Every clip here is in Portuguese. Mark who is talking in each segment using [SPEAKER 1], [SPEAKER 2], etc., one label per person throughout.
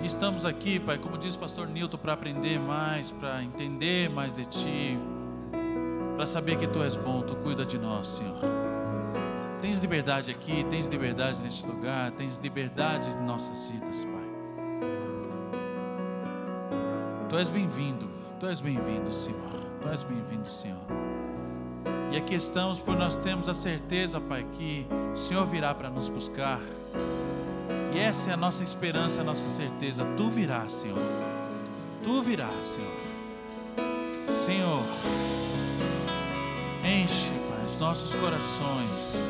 [SPEAKER 1] E estamos aqui, Pai, como diz o pastor Nilton, para aprender mais, para entender mais de Ti, para saber que Tu és bom, Tu cuida de nós, Senhor. Tens liberdade aqui, tens liberdade neste lugar, tens liberdade em nossas vidas, Pai. Tu és bem-vindo, Tu és bem-vindo, Senhor. Tu és bem-vindo, Senhor. E aqui estamos por nós temos a certeza, Pai, que o Senhor virá para nos buscar. E essa é a nossa esperança, a nossa certeza. Tu virás, Senhor. Tu virás, Senhor. Senhor, enche, Pai, os nossos corações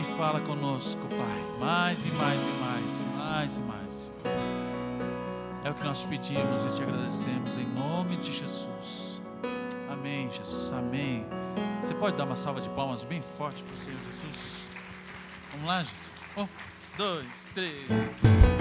[SPEAKER 1] e fala conosco, Pai, mais e mais e mais e mais e mais. É o que nós pedimos e te agradecemos em nome de Jesus. Amém, Jesus. Amém. Você pode dar uma salva de palmas bem forte para o Senhor Jesus? Vamos lá, gente. Um, dois, três.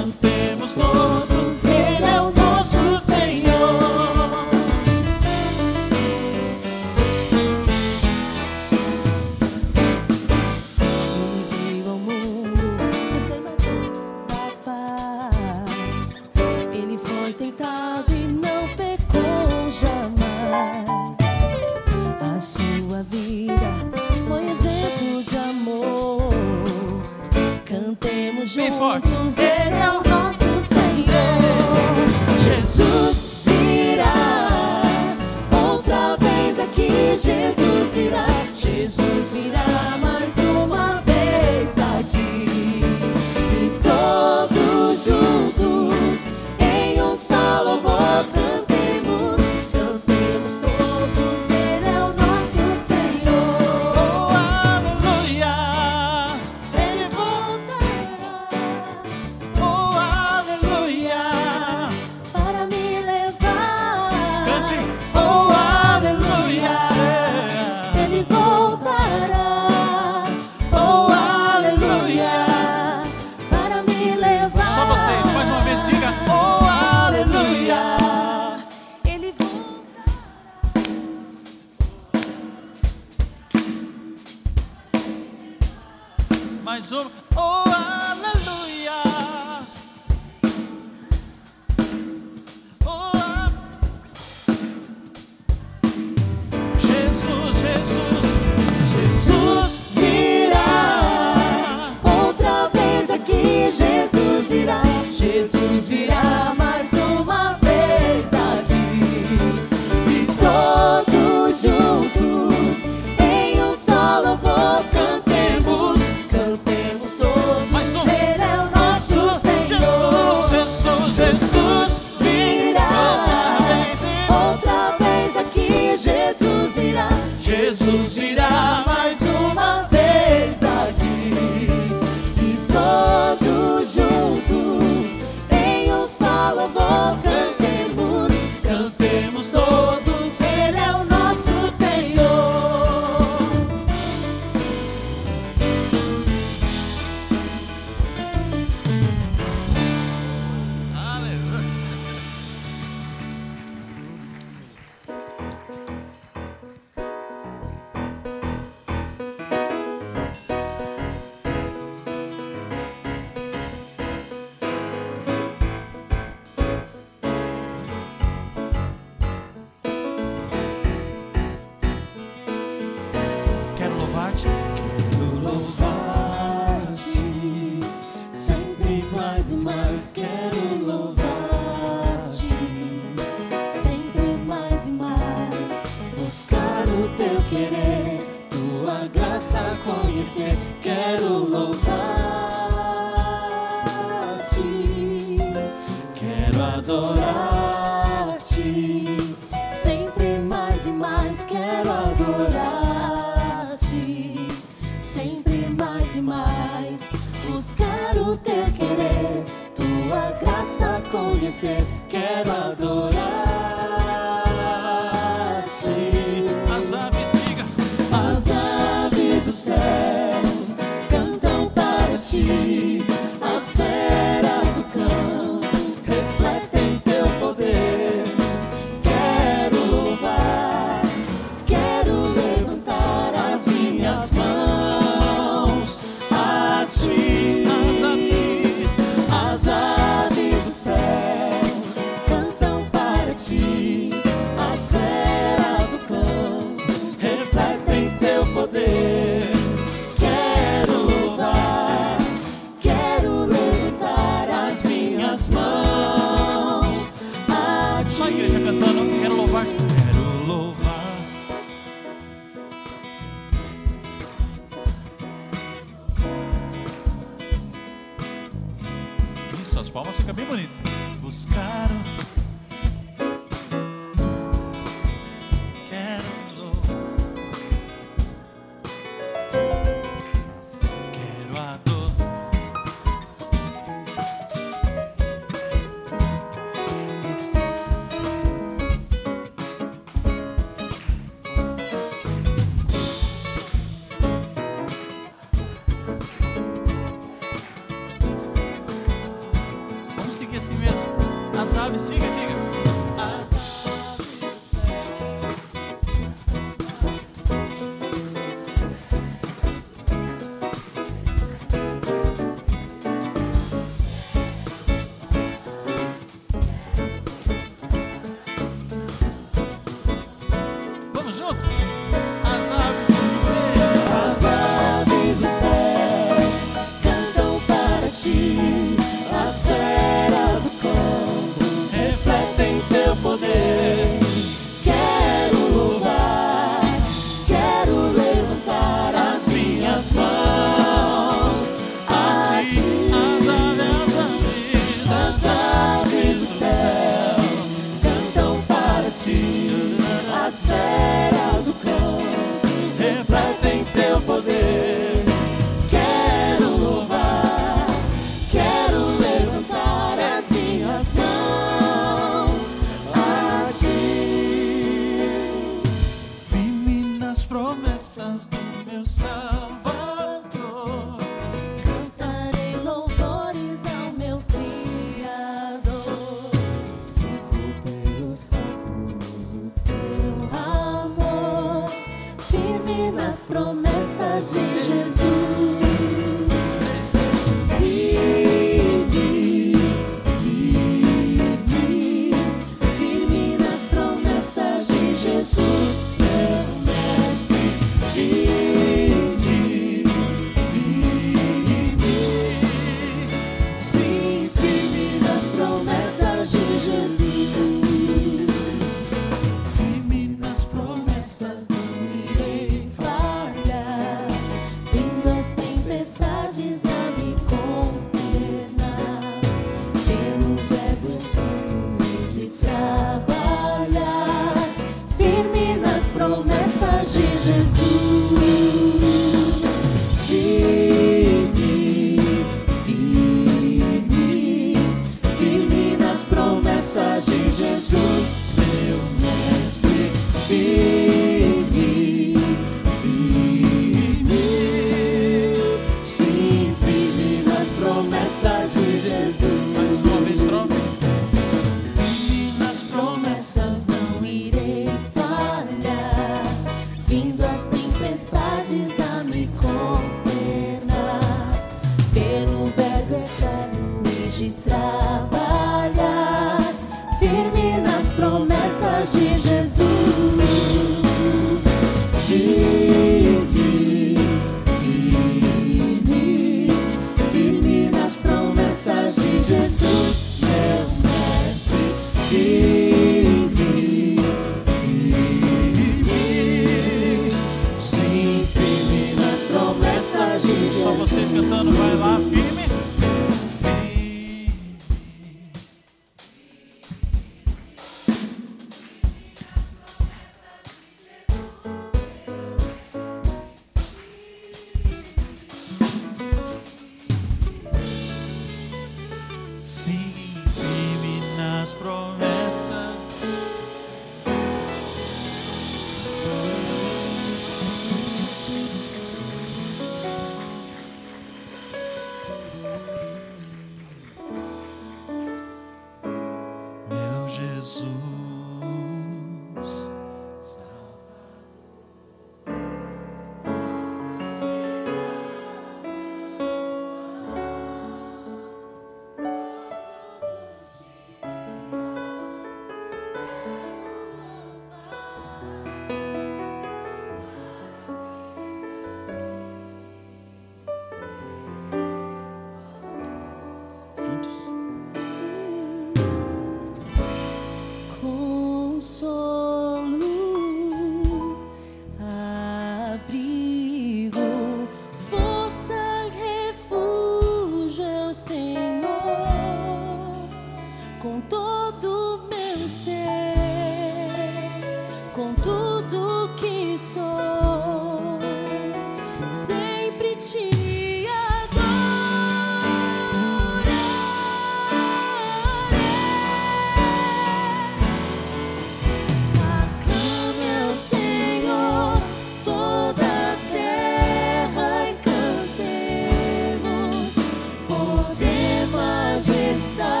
[SPEAKER 2] está.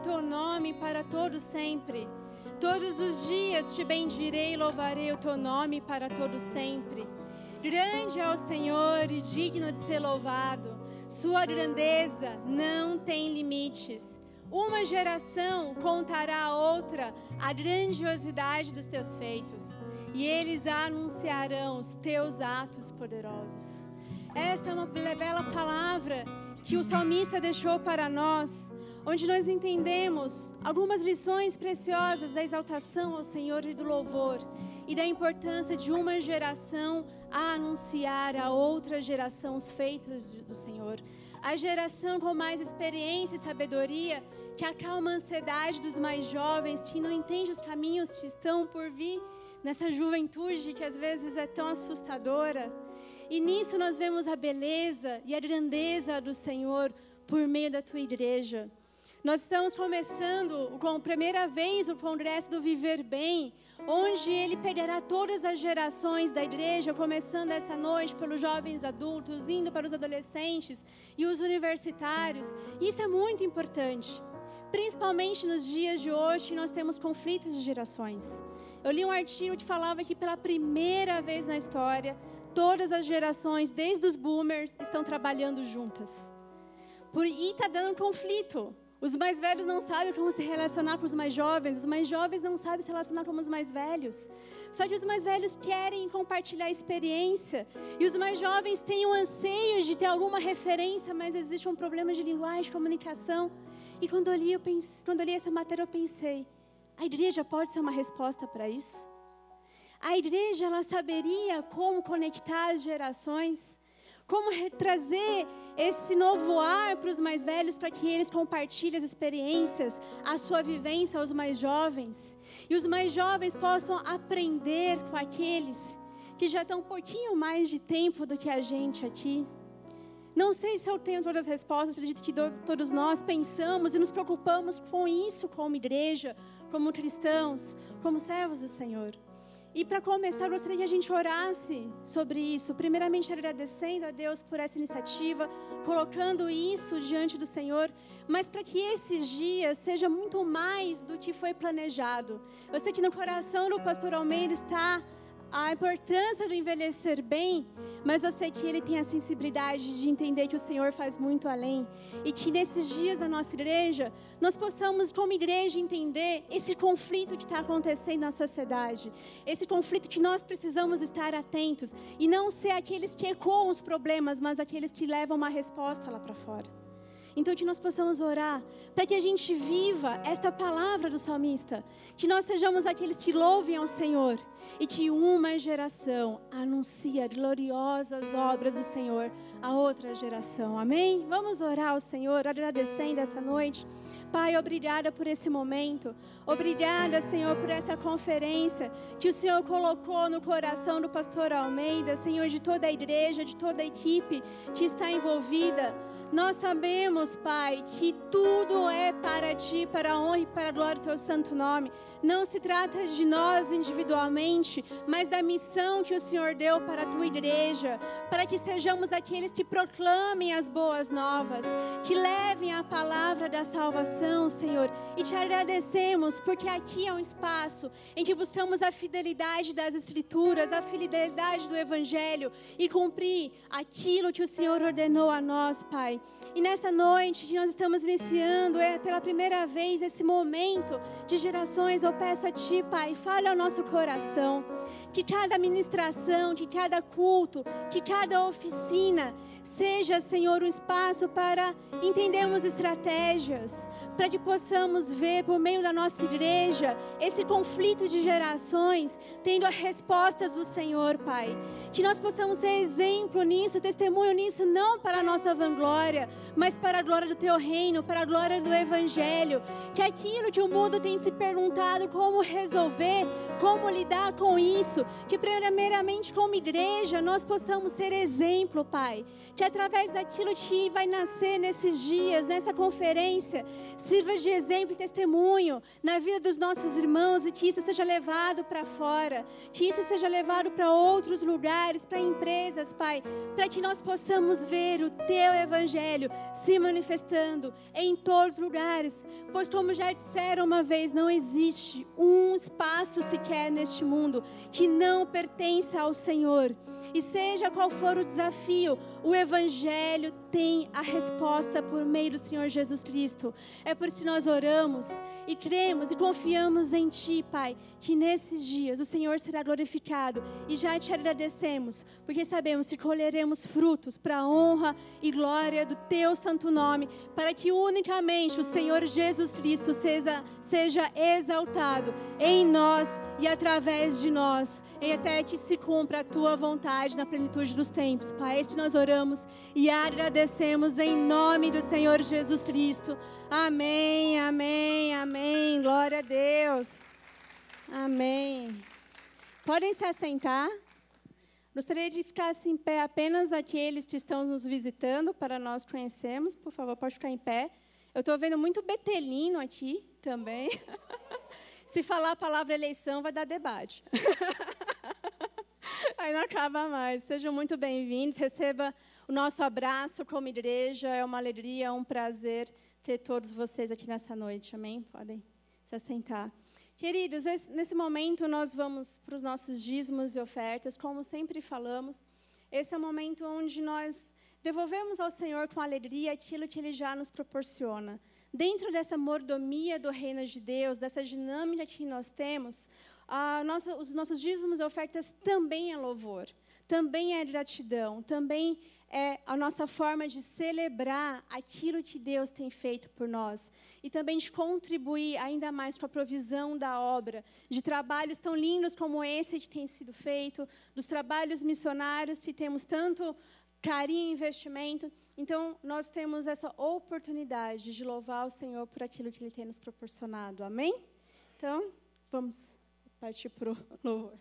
[SPEAKER 2] Teu nome para todo sempre. Todos os dias te bendirei e louvarei o teu nome para todo sempre. Grande é o Senhor e digno de ser louvado. Sua grandeza não tem limites. Uma geração contará a outra a grandiosidade dos teus feitos, e eles anunciarão os teus atos poderosos. Essa é uma bela palavra que o salmista deixou para nós, onde nós entendemos algumas lições preciosas da exaltação ao Senhor e do louvor, e da importância de uma geração a anunciar a outra geração os feitos do Senhor. A geração com mais experiência e sabedoria que acalma a ansiedade dos mais jovens, que não entende os caminhos que estão por vir nessa juventude que às vezes é tão assustadora. E nisso nós vemos a beleza e a grandeza do Senhor por meio da tua igreja. Nós estamos começando com primeira vez o congresso do Viver Bem, onde ele pegará todas as gerações da igreja, começando essa noite pelos jovens adultos, indo para os adolescentes e os universitários. Isso é muito importante. Principalmente nos dias de hoje, nós temos conflitos de gerações. Eu li um artigo que falava que pela primeira vez na história, todas as gerações, desde os boomers, estão trabalhando juntas. Por, e está dando conflito. Os mais velhos não sabem como se relacionar com os mais jovens, os mais jovens não sabem se relacionar com os mais velhos. Só que os mais velhos querem compartilhar experiência, e os mais jovens têm o anseio de ter alguma referência, mas existe um problema de linguagem, de comunicação. E quando eu li, eu pense, quando eu li essa matéria, eu pensei: a igreja pode ser uma resposta para isso? A igreja ela saberia como conectar as gerações, como trazer esse novo ar para os mais velhos, para que eles compartilhem as experiências, a sua vivência aos mais jovens. E os mais jovens possam aprender com aqueles que já estão um pouquinho mais de tempo do que a gente aqui. Não sei se eu tenho todas as respostas, acredito que todos nós pensamos e nos preocupamos com isso como igreja, como cristãos, como servos do Senhor. E para começar, eu gostaria que a gente orasse sobre isso. Primeiramente, agradecendo a Deus por essa iniciativa, colocando isso diante do Senhor, mas para que esses dias seja muito mais do que foi planejado. Eu sei que no coração do pastor Almeida está a importância do envelhecer bem, mas eu sei que ele tem a sensibilidade de entender que o Senhor faz muito além e que nesses dias da nossa igreja nós possamos, como igreja, entender esse conflito que está acontecendo na sociedade, esse conflito que nós precisamos estar atentos e não ser aqueles que ecoam os problemas, mas aqueles que levam uma resposta lá para fora. Então, que nós possamos orar para que a gente viva esta palavra do salmista, que nós sejamos aqueles que louvem ao Senhor e que uma geração anuncie gloriosas obras do Senhor a outra geração. Amém? Vamos orar ao Senhor, agradecendo essa noite. Pai, obrigada por esse momento. Obrigada, Senhor, por essa conferência que o Senhor colocou no coração do pastor Almeida, Senhor, de toda a igreja, de toda a equipe que está envolvida. Nós sabemos, Pai, que tudo é para Ti, para a honra e para a glória do Teu santo nome. Não se trata de nós individualmente, mas da missão que o Senhor deu para a Tua igreja, para que sejamos aqueles que proclamem as boas novas, que levem a palavra da salvação, Senhor. E te agradecemos, porque aqui é um espaço em que buscamos a fidelidade das Escrituras, a fidelidade do Evangelho e cumprir aquilo que o Senhor ordenou a nós, Pai. E nessa noite que nós estamos iniciando, é pela primeira vez esse momento de gerações, eu peço a Ti, Pai, fale ao nosso coração. Que cada ministração, que cada culto, que cada oficina seja, Senhor, um espaço para entendermos estratégias, para que possamos ver por meio da nossa igreja esse conflito de gerações, tendo as respostas do Senhor, Pai. Que nós possamos ser exemplo nisso, testemunho nisso, não para a nossa vanglória, mas para a glória do Teu reino, para a glória do Evangelho. Que aquilo que o mundo tem se perguntado como resolver, como lidar com isso. Que, primeiramente, como igreja, nós possamos ser exemplo, Pai. Que através daquilo que vai nascer nesses dias, nessa conferência, sirva de exemplo e testemunho na vida dos nossos irmãos e que isso seja levado para fora. Que isso seja levado para outros lugares, para empresas, Pai. Para que nós possamos ver o Teu Evangelho se manifestando em todos os lugares. Pois, como já disseram uma vez, não existe um espaço sequer neste mundo que não pertença ao Senhor. E seja qual for o desafio, o Evangelho tem a resposta por meio do Senhor Jesus Cristo. É por isso que nós oramos e cremos e confiamos em Ti, Pai, que nesses dias o Senhor será glorificado. E já te agradecemos, porque sabemos que colheremos frutos para a honra e glória do Teu santo nome, para que unicamente o Senhor Jesus Cristo seja, seja exaltado em nós e através de nós e até que se cumpra a tua vontade na plenitude dos tempos. Pai, este nós oramos e agradecemos em nome do Senhor Jesus Cristo. Amém, amém, amém. Glória a Deus. Amém. Podem se assentar. Gostaria de ficar assim, em pé apenas aqueles que estão nos visitando para nós conhecermos. Por favor, pode ficar em pé. Eu estou vendo muito betelino aqui também. Se falar a palavra eleição, vai dar debate. Aí não acaba mais. Sejam muito bem-vindos. Receba o nosso abraço como igreja. É uma alegria, é um prazer ter todos vocês aqui nessa noite. Amém? Podem se assentar. Queridos, nesse momento nós vamos para os nossos dízimos e ofertas. Como sempre falamos, esse é o momento onde nós devolvemos ao Senhor com alegria aquilo que Ele já nos proporciona. Dentro dessa mordomia do reino de Deus, dessa dinâmica que nós temos, nossa, os nossos dízimos e ofertas também é louvor, também é gratidão, também é a nossa forma de celebrar aquilo que Deus tem feito por nós e também de contribuir ainda mais com a provisão da obra, de trabalhos tão lindos como esse que tem sido feito, dos trabalhos missionários que temos tanto carinho e investimento. Então, nós temos essa oportunidade de louvar o Senhor por aquilo que Ele tem nos proporcionado. Amém? Então, vamos partir para o louvor.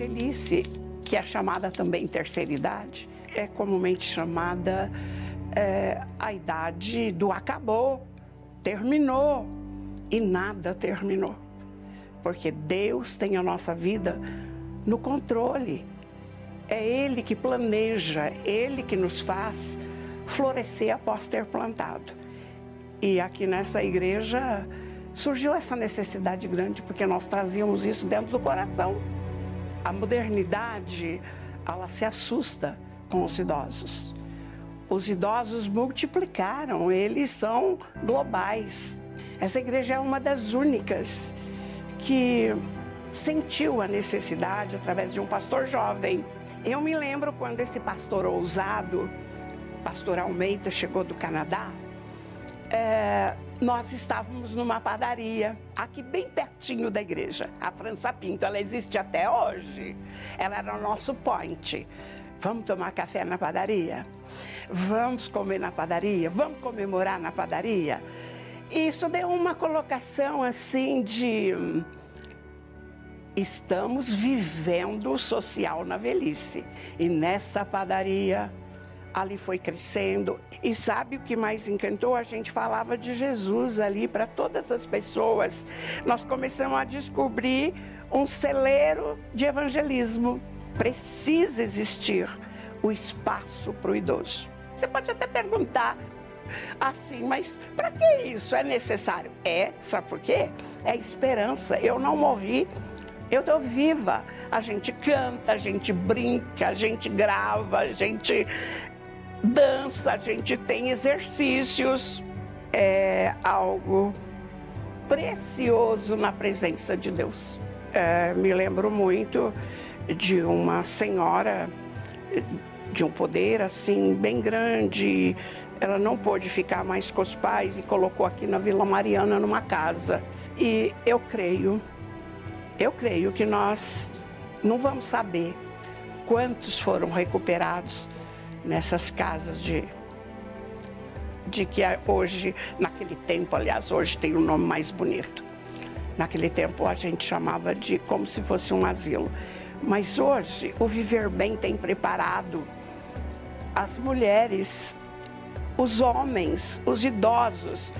[SPEAKER 3] Velhice, que é chamada também terceira idade, é comumente chamada é, a idade do acabou, terminou e nada terminou. Porque Deus tem a nossa vida no controle. É Ele que planeja, Ele que nos faz florescer após ter plantado. E aqui nessa igreja surgiu essa necessidade grande porque nós trazíamos isso dentro do coração. A modernidade, ela se assusta com os idosos. Os idosos multiplicaram, eles são globais. Essa igreja é uma das únicas que sentiu a necessidade através de um pastor jovem. Eu me lembro quando esse pastor ousado, pastor Almeida, chegou do Canadá, é, nós estávamos numa padaria, aqui bem pertinho da igreja, a França Pinto, ela existe até hoje. Ela era o nosso point. Vamos tomar café na padaria? Vamos comer na padaria? Vamos comemorar na padaria? Isso deu uma colocação assim de estamos vivendo o social na velhice. E nessa padaria, ali foi crescendo. E sabe o que mais encantou? A gente falava de Jesus ali para todas as pessoas. Nós começamos a descobrir um celeiro de evangelismo. Precisa existir o espaço para o idoso. Você pode até perguntar assim, mas para que isso é necessário? É, sabe por quê? É esperança. Eu não morri eu estou viva. A gente canta, a gente brinca, a gente grava, a gente dança, a gente tem exercícios. É algo precioso na presença de Deus. É, me lembro muito de uma senhora de um poder assim bem grande. Ela não pôde ficar mais com os pais e colocou aqui na Vila Mariana numa casa. E eu creio eu creio que nós não vamos saber quantos foram recuperados nessas casas de de que hoje, naquele tempo, aliás, hoje tem um nome mais bonito. Naquele tempo a gente chamava de como se fosse um asilo. Mas hoje o Viver Bem tem preparado as mulheres, os homens, os idosos,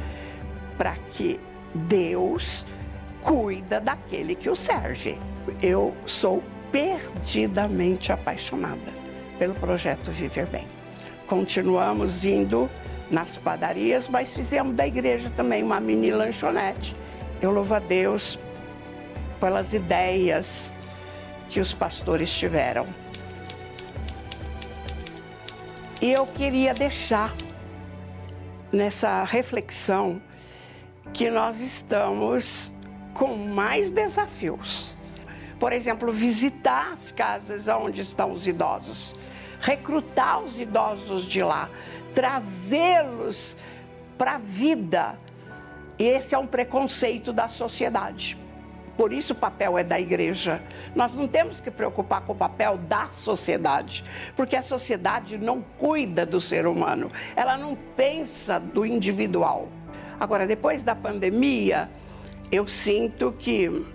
[SPEAKER 3] para que Deus cuida daquele que o serve. Eu sou perdidamente apaixonada pelo projeto Viver Bem. Continuamos indo nas padarias, mas fizemos da igreja também uma mini lanchonete. Eu louvo a Deus pelas ideias que os pastores tiveram. E eu queria deixar nessa reflexão que nós estamos com mais desafios. Por exemplo, visitar as casas onde estão os idosos, recrutar os idosos de lá, trazê-los para a vida. E esse é um preconceito da sociedade. Por isso o papel é da igreja. Nós não temos que preocupar com o papel da sociedade, porque a sociedade não cuida do ser humano, ela não pensa do individual. Agora, depois da pandemia, eu sinto que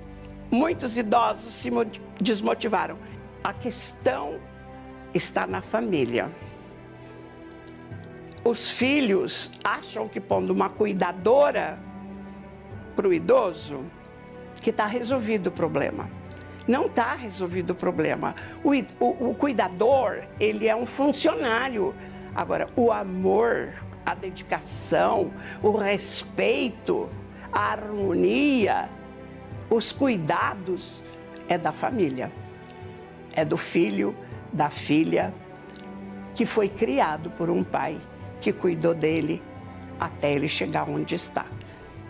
[SPEAKER 3] muitos idosos se desmotivaram. A questão está na família. Os filhos acham que pondo uma cuidadora para o idoso, que está resolvido o problema. Não está resolvido o problema. O, o, o cuidador, ele é um funcionário. Agora, o amor, a dedicação, o respeito, a harmonia, os cuidados é da família, é do filho, da filha, que foi criado por um pai que cuidou dele até ele chegar onde está.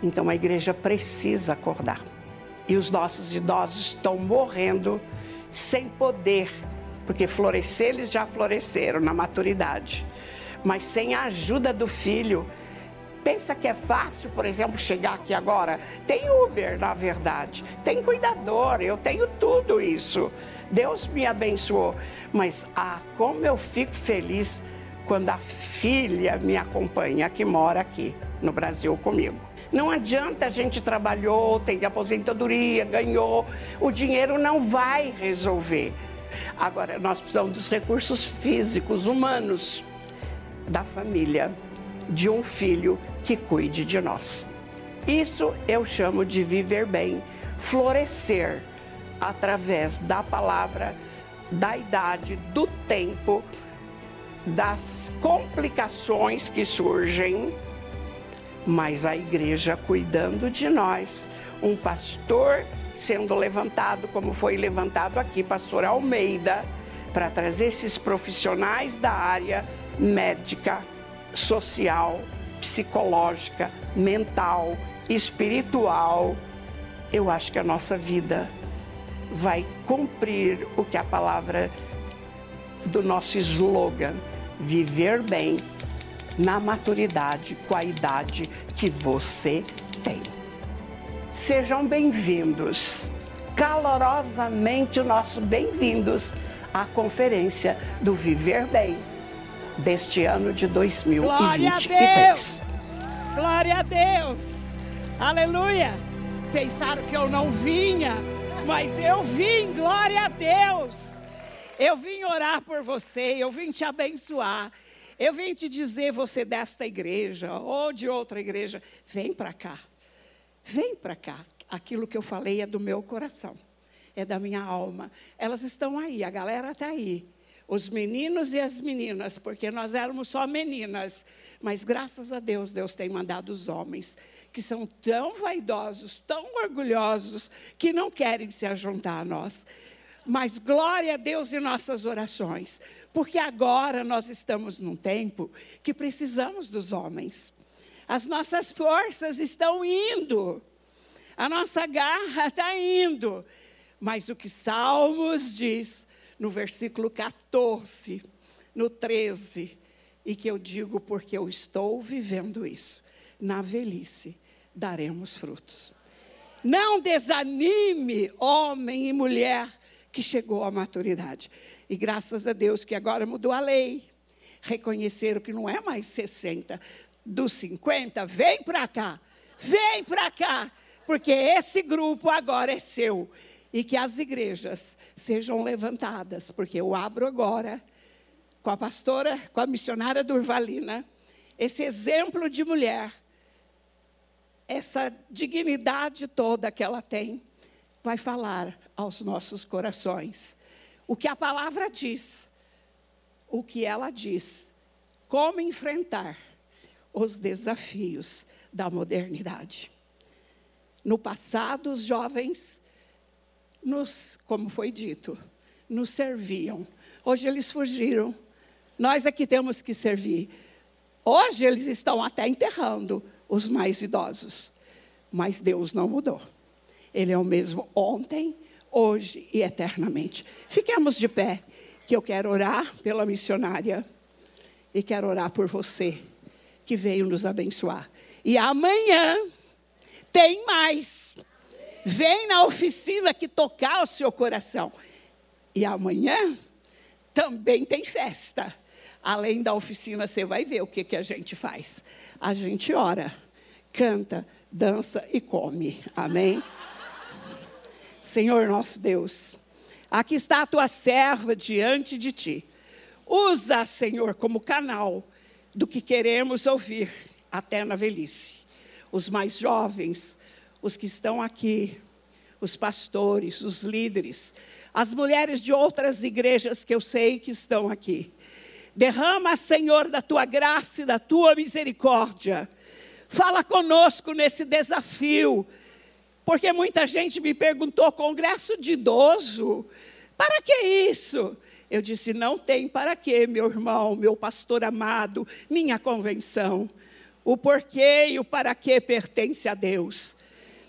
[SPEAKER 3] Então a igreja precisa acordar. E os nossos idosos estão morrendo sem poder, porque florescer eles já floresceram na maturidade, mas sem a ajuda do filho, pensa que é fácil, por exemplo, chegar aqui agora? Tem Uber, na verdade, tem cuidador, eu tenho tudo isso. Deus me abençoou. Mas, ah, como eu fico feliz quando a filha me acompanha, que mora aqui no Brasil comigo.
[SPEAKER 4] Não adianta a gente trabalhou, tem aposentadoria, ganhou, o dinheiro não vai resolver. Agora, nós precisamos dos recursos físicos, humanos, da família, de um filho que cuide de nós. Isso eu chamo de viver bem, florescer através da palavra, da idade, do tempo, das complicações que surgem, mas a igreja cuidando de nós, um pastor sendo levantado, como foi levantado aqui, pastor Almeida, para trazer esses profissionais da área médica, social, psicológica, mental, espiritual. Eu acho que a nossa vida vai cumprir o que a palavra do nosso slogan, viver bem na maturidade, com a idade que você tem. Sejam bem-vindos, calorosamente nossos bem-vindos à conferência do Viver Bem deste ano de 2023.
[SPEAKER 3] Glória a Deus! Glória a Deus! Aleluia! Pensaram que eu não vinha, mas eu vim, glória a Deus! Eu vim orar por você, eu vim te abençoar. Eu vim te dizer, você desta igreja ou de outra igreja, vem para cá. Vem para cá. Aquilo que eu falei é do meu coração, é da minha alma. Elas estão aí, a galera está aí. Os meninos e as meninas, porque nós éramos só meninas. Mas graças a Deus, Deus tem mandado os homens que são tão vaidosos, tão orgulhosos, que não querem se ajuntar a nós. Mas glória a Deus em nossas orações, porque agora nós estamos num tempo que precisamos dos homens. As nossas forças estão indo, a nossa garra está indo. Mas o que Salmos diz no versículo 14, no 13, e que eu digo porque eu estou vivendo isso, na velhice daremos frutos. Não desanime, homem e mulher, que chegou à maturidade. E graças a Deus que agora mudou a lei. Reconheceram que não é mais 60, dos 50, vem para cá, vem para cá, porque esse grupo agora é seu. E que as igrejas sejam levantadas, porque eu abro agora com a pastora, com a missionária Durvalina, esse exemplo de mulher, essa dignidade toda que ela tem, vai falar aos nossos corações. O que a palavra diz, o que ela diz, como enfrentar os desafios da modernidade. No passado, os jovens nos, como foi dito, nos serviam. Hoje eles fugiram. Nós é que temos que servir. Hoje eles estão até enterrando os mais idosos. Mas Deus não mudou. Ele é o mesmo ontem, hoje e eternamente. Fiquemos de pé, que eu quero orar pela missionária e quero orar por você que veio nos abençoar. E amanhã tem mais. Vem na oficina que tocar o seu coração. E amanhã também tem festa. Além da oficina, você vai ver o que, que a gente faz. A gente ora, canta, dança e come. Amém? Senhor nosso Deus, aqui está a tua serva diante de ti. Usa, Senhor, como canal do que queremos ouvir até na velhice. Os mais jovens, os que estão aqui, os pastores, os líderes, as mulheres de outras igrejas que eu sei que estão aqui. Derrama, Senhor, da tua graça e da tua misericórdia. Fala conosco nesse desafio porque muita gente me perguntou: congresso de idoso? Para que isso? Eu disse: não tem para quê, meu irmão, meu pastor amado, minha convenção. O porquê e o para quê pertence a Deus.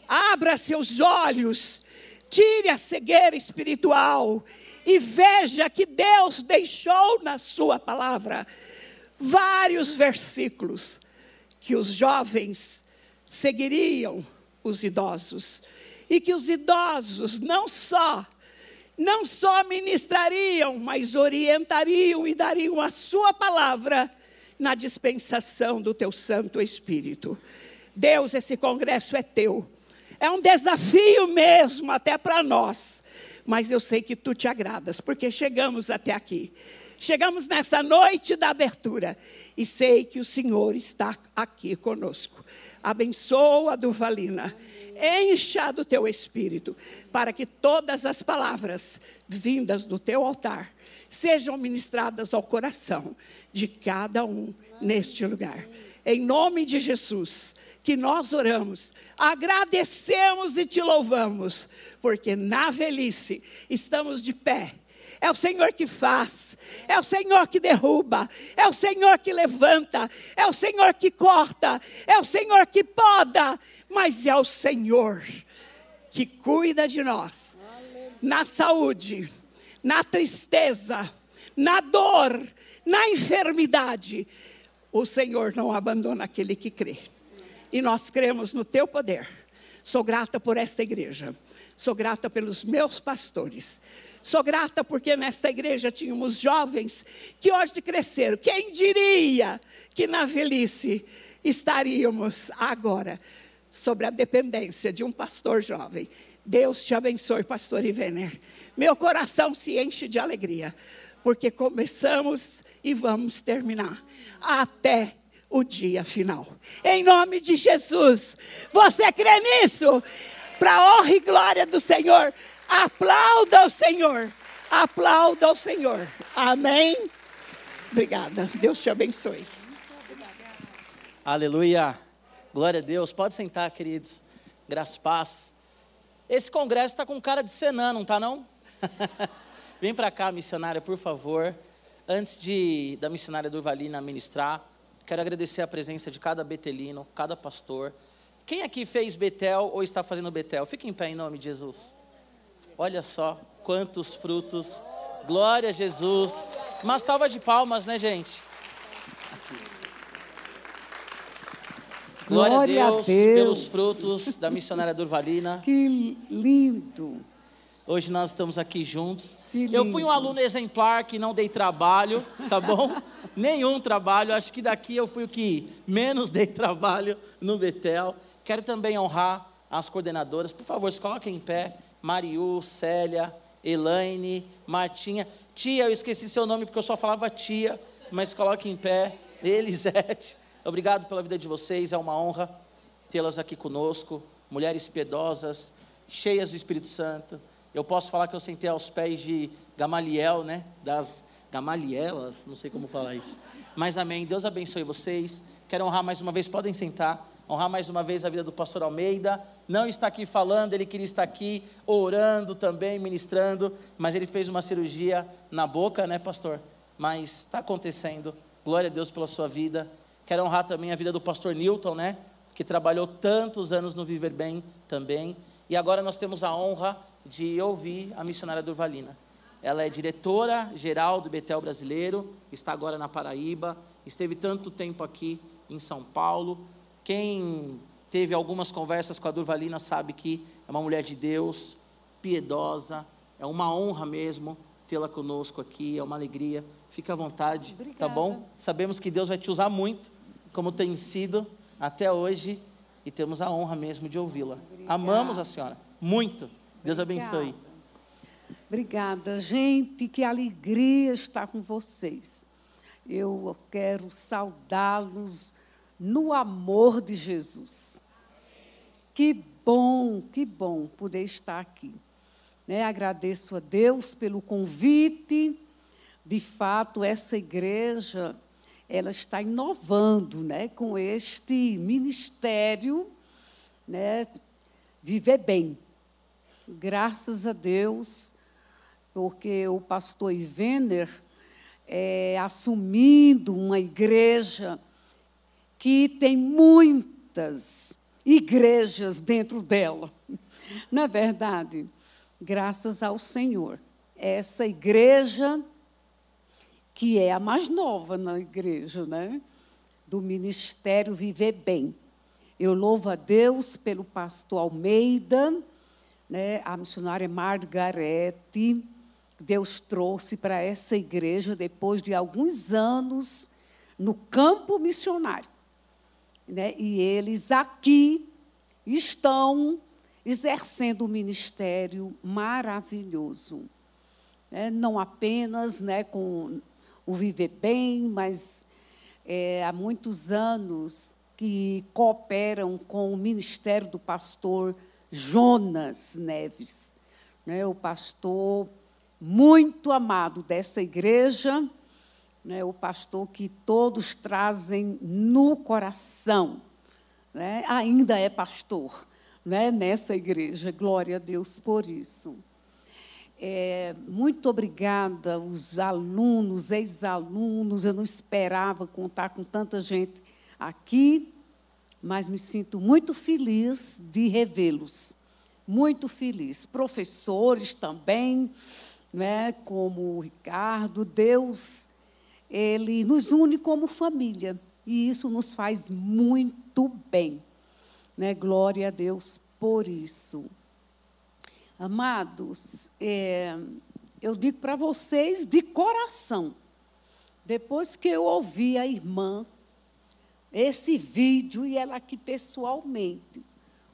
[SPEAKER 3] Abra seus olhos, tire a cegueira espiritual e veja que Deus deixou na Sua palavra vários versículos que os jovens seguiriam os idosos. E que os idosos não só não só ministrariam, mas orientariam e dariam a sua palavra na dispensação do teu Santo Espírito. Deus, esse congresso é teu. É um desafio mesmo, até para nós. Mas eu sei que tu te agradas, porque chegamos até aqui. Chegamos nessa noite da abertura e sei que o Senhor está aqui conosco. Abençoa a Duvalina. Encha do teu espírito, para que todas as palavras vindas do teu altar sejam ministradas ao coração de cada um neste lugar. Em nome de Jesus, que nós oramos, agradecemos e te louvamos, porque na velhice estamos de pé é o Senhor que faz, é o Senhor que derruba, é o Senhor que levanta, é o Senhor que corta, é o Senhor que poda, mas é o Senhor que cuida de nós na saúde, na tristeza, na dor, na enfermidade. O Senhor não abandona aquele que crê. E nós cremos no teu poder. Sou grata por esta igreja. Sou grata pelos meus pastores. Sou grata porque nesta igreja tínhamos jovens que hoje cresceram. Quem diria que na velhice estaríamos agora sobre a dependência de um pastor jovem? Deus te abençoe, pastor Ivener. Meu coração se enche de alegria, porque começamos e vamos terminar até o dia final. Em nome de Jesus. Você crê nisso? Para honra e glória do Senhor. Aplauda o Senhor. Aplauda o Senhor. Amém. Obrigada. Deus te abençoe.
[SPEAKER 5] Aleluia. Glória a Deus. Pode sentar, queridos. Graças paz. Esse congresso está com cara de Senã, não está não? Vem para cá, missionária, por favor. Antes de da missionária Durvalina ministrar, quero agradecer a presença de cada betelino, cada pastor. Quem aqui fez Betel ou está fazendo Betel? Fique em pé em nome de Jesus. Olha só quantos frutos. Glória a Jesus. Uma salva de palmas, né, gente? Glória, Glória a, Deus a, Deus pelos frutos da missionária Durvalina.
[SPEAKER 3] Que lindo.
[SPEAKER 5] Hoje nós estamos aqui juntos. Eu fui um aluno exemplar que não dei trabalho, tá bom? Nenhum trabalho. Acho que daqui eu fui o que menos dei trabalho no Betel. Quero também honrar as coordenadoras. Por favor, se coloquem em pé. Mariu, Célia, Elaine, Martinha. Tia, eu esqueci seu nome porque eu só falava tia, mas coloque em pé. Elisete, obrigado pela vida de vocês, é uma honra tê-las aqui conosco. Mulheres piedosas, cheias do Espírito Santo. Eu posso falar que eu sentei aos pés de Gamaliel, né? Das Gamalielas, não sei como falar isso. Mas amém. Deus abençoe vocês. Quero honrar mais uma vez, podem sentar honrar mais uma vez a vida do pastor Almeida. Não está aqui falando, ele queria estar aqui orando também, ministrando, mas ele fez uma cirurgia na boca, né, pastor? Mas está acontecendo. Glória a Deus pela sua vida. Quero honrar também a vida do pastor Newton, né? Que trabalhou tantos anos no Viver Bem também. E agora nós temos a honra de ouvir a missionária Durvalina. Ela é diretora geral do Betel Brasileiro, está agora na Paraíba, esteve tanto tempo aqui em São Paulo, quem teve algumas conversas com a Durvalina sabe que é uma mulher de Deus, piedosa, é uma honra mesmo tê-la conosco aqui, é uma alegria. Fique à vontade, Obrigada. tá bom? Sabemos que Deus vai te usar muito, como tem sido até hoje, e temos a honra mesmo de ouvi-la. Amamos a senhora, muito. Deus abençoe.
[SPEAKER 6] Obrigada, gente, que alegria estar com vocês. Eu quero saudá-los no amor de Jesus. Que bom, que bom poder estar aqui. Né? Agradeço a Deus pelo convite. De fato, essa igreja ela está inovando, né, com este ministério, né, viver bem. Graças a Deus, porque o pastor Ivener é, assumindo uma igreja que tem muitas igrejas dentro dela. Não é verdade? Graças ao Senhor. Essa igreja, que é a mais nova na igreja, né? Do Ministério Viver Bem. Eu louvo a Deus pelo pastor Almeida, né? a missionária Margarete. Deus trouxe para essa igreja depois de alguns anos no campo missionário né? e eles aqui estão exercendo um ministério maravilhoso. Né? Não apenas né, com o Viver Bem, mas é, há muitos anos que cooperam com o ministério do pastor Jonas Neves, né, o pastor muito amado dessa igreja, né, o pastor que todos trazem no coração, né, ainda é pastor né, nessa igreja, glória a Deus por isso. É, muito obrigada, os alunos, ex-alunos. Eu não esperava contar com tanta gente aqui, mas me sinto muito feliz de revê-los. Muito feliz. Professores também, né, como o Ricardo. Deus, ele nos une como família. E isso nos faz muito bem. Né? Glória a Deus por isso. Amados, é, eu digo para vocês de coração, depois que eu ouvi a irmã, esse vídeo e ela aqui pessoalmente,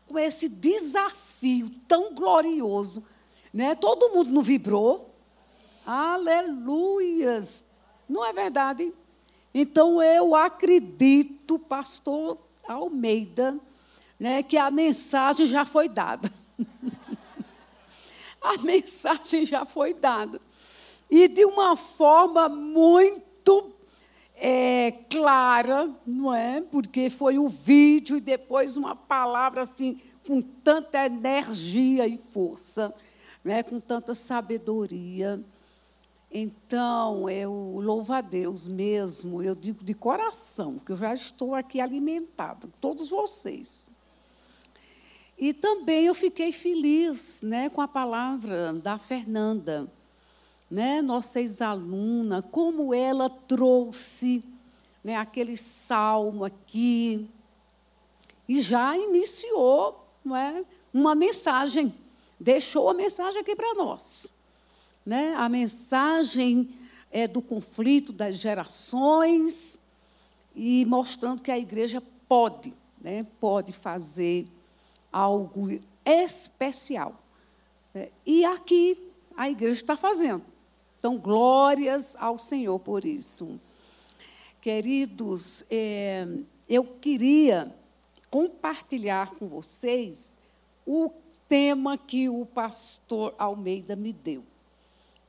[SPEAKER 6] com esse desafio tão glorioso, né? Todo mundo não vibrou? Aleluias! Não é verdade? Então eu acredito, pastor Almeida, né, que a mensagem já foi dada. a mensagem já foi dada. E de uma forma muito é, clara, não é? Porque foi o vídeo e depois uma palavra assim, com tanta energia e força, né? com tanta sabedoria. Então, eu louvo a Deus mesmo, eu digo de coração, que eu já estou aqui alimentada, todos vocês. E também eu fiquei feliz né, com a palavra da Fernanda, né, nossa ex-aluna, como ela trouxe né, aquele salmo aqui e já iniciou não é, uma mensagem, deixou a mensagem aqui para nós. Né? A mensagem é do conflito das gerações e mostrando que a igreja pode, né, pode fazer algo especial. É, e aqui a igreja está fazendo. Então, glórias ao Senhor por isso. Queridos, é, eu queria compartilhar com vocês o tema que o pastor Almeida me deu.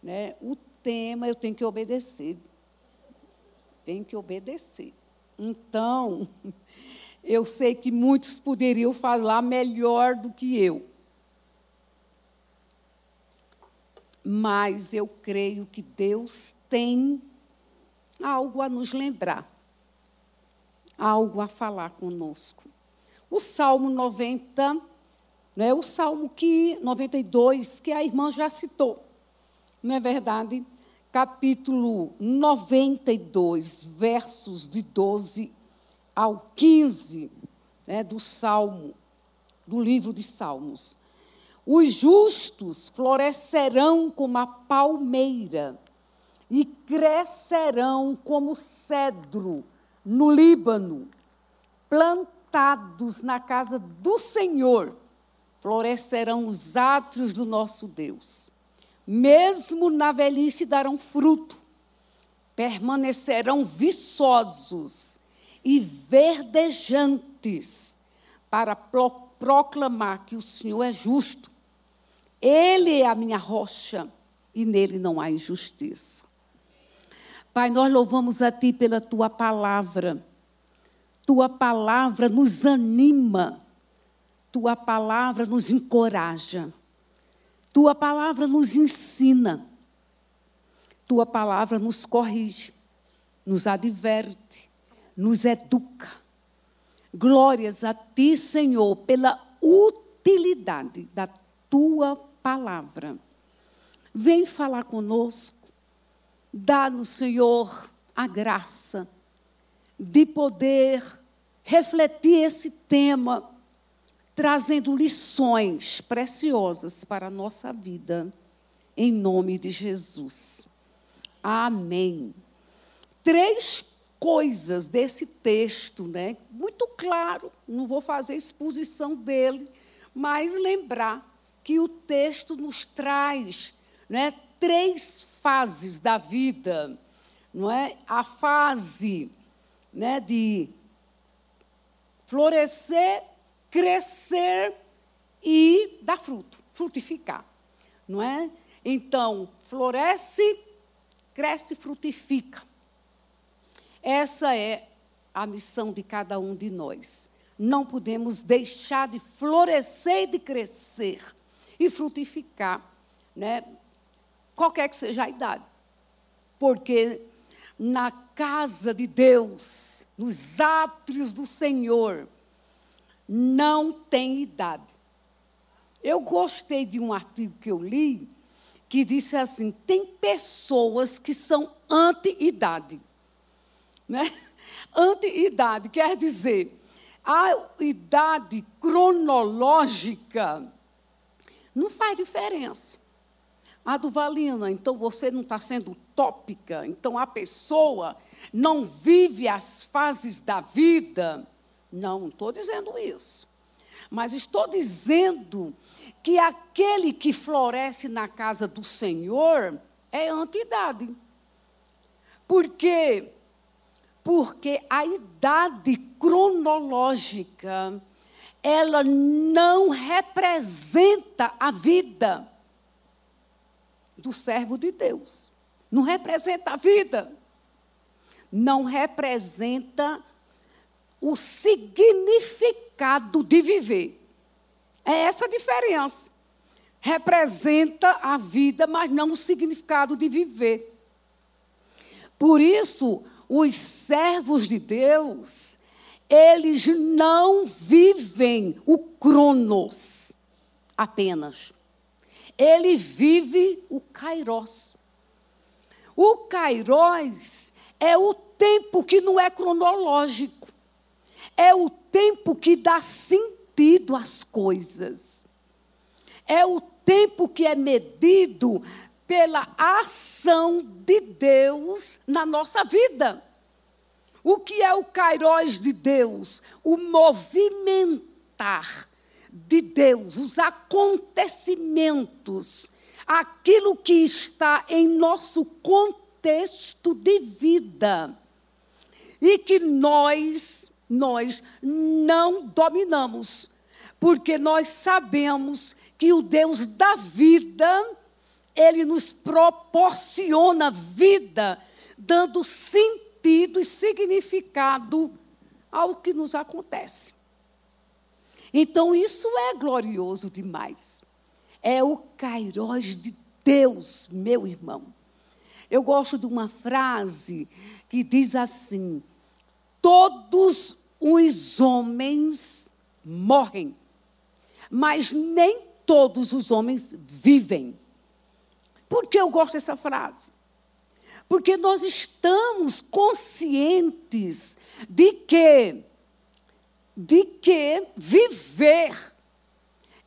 [SPEAKER 6] Né? O tema eu tenho que obedecer. Tenho que obedecer. Então, eu sei que muitos poderiam falar melhor do que eu. Mas eu creio que Deus tem algo a nos lembrar, algo a falar conosco. O Salmo 90, né, o Salmo que 92 que a irmã já citou. Não é verdade? Capítulo 92, versos de 12 ao 15 né, do Salmo, do livro de Salmos. Os justos florescerão como a palmeira e crescerão como cedro no Líbano, plantados na casa do Senhor, florescerão os átrios do nosso Deus. Mesmo na velhice darão fruto, permanecerão viçosos e verdejantes para proclamar que o Senhor é justo. Ele é a minha rocha e nele não há injustiça. Pai, nós louvamos a Ti pela Tua palavra. Tua palavra nos anima. Tua palavra nos encoraja. Tua palavra nos ensina. Tua palavra nos corrige, nos adverte, nos educa. Glórias a ti, Senhor, pela utilidade da tua palavra. Vem falar conosco. Dá-nos, Senhor, a graça de poder refletir esse tema, trazendo lições preciosas para a nossa vida, em nome de Jesus. Amém. Três coisas desse texto, né? Muito claro, não vou fazer exposição dele, mas lembrar que o texto nos traz, né, três fases da vida, não é? A fase, né, de florescer, crescer e dar fruto, frutificar, não é? Então, floresce, cresce, frutifica. Essa é a missão de cada um de nós. Não podemos deixar de florescer e de crescer e frutificar, né? Qualquer que seja a idade. Porque na casa de Deus, nos átrios do Senhor, não tem idade. Eu gostei de um artigo que eu li que disse assim: tem pessoas que são anti-idade. Né? Anti-idade quer dizer, a idade cronológica não faz diferença. A do Valina, então você não está sendo utópica, então a pessoa não vive as fases da vida. Não, não estou dizendo isso. Mas estou dizendo que aquele que floresce na casa do Senhor é antidade. Por quê? Porque a idade cronológica, ela não representa a vida do servo de Deus. Não representa a vida. Não representa o significado de viver. É essa a diferença. Representa a vida, mas não o significado de viver. Por isso, os servos de Deus, eles não vivem o cronos apenas. Ele vive o kairos. O kairos é o tempo que não é cronológico. É o tempo que dá sentido às coisas. É o tempo que é medido pela ação de Deus na nossa vida. O que é o kairos de Deus? O movimentar de Deus, os acontecimentos, aquilo que está em nosso contexto de vida e que nós nós não dominamos, porque nós sabemos que o Deus da vida, ele nos proporciona vida, dando sentido e significado ao que nos acontece. Então, isso é glorioso demais. É o Kairos de Deus, meu irmão. Eu gosto de uma frase que diz assim: Todos os homens morrem, mas nem todos os homens vivem. Por que eu gosto dessa frase? Porque nós estamos conscientes de que de que viver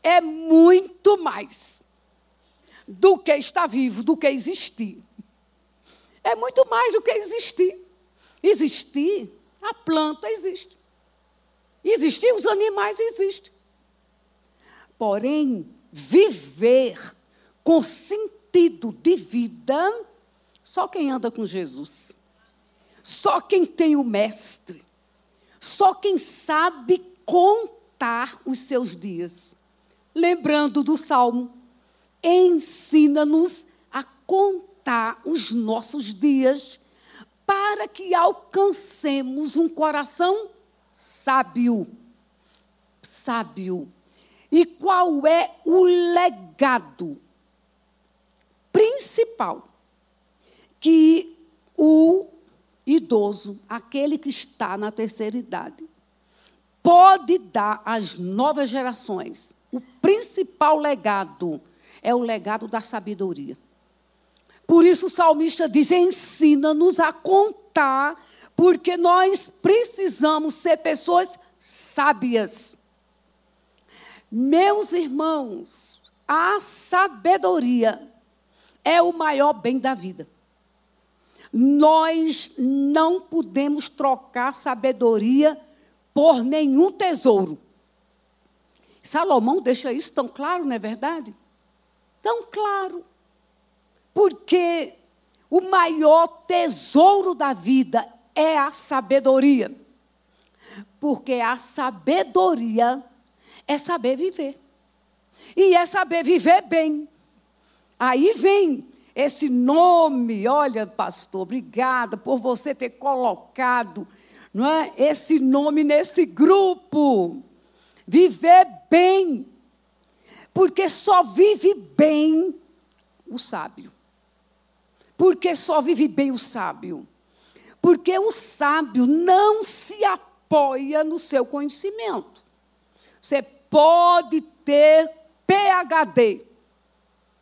[SPEAKER 6] é muito mais do que estar vivo, do que existir. É muito mais do que existir. Existir, a planta existe. Existir, os animais existem. Porém, viver com sentido de vida, só quem anda com Jesus. Só quem tem o Mestre. Só quem sabe contar os seus dias. Lembrando do Salmo, ensina-nos a contar os nossos dias para que alcancemos um coração sábio. Sábio. E qual é o legado principal que o idoso, aquele que está na terceira idade, pode dar às novas gerações. O principal legado é o legado da sabedoria. Por isso o salmista diz: ensina-nos a contar, porque nós precisamos ser pessoas sábias. Meus irmãos, a sabedoria é o maior bem da vida. Nós não podemos trocar sabedoria por nenhum tesouro. Salomão deixa isso tão claro, não é verdade? Tão claro. Porque o maior tesouro da vida é a sabedoria. Porque a sabedoria é saber viver. E é saber viver bem. Aí vem esse nome, olha, pastor, obrigada por você ter colocado não é, esse nome nesse grupo. Viver bem. Porque só vive bem o sábio. Porque só vive bem o sábio. Porque o sábio não se apoia no seu conhecimento. Você pode ter PhD.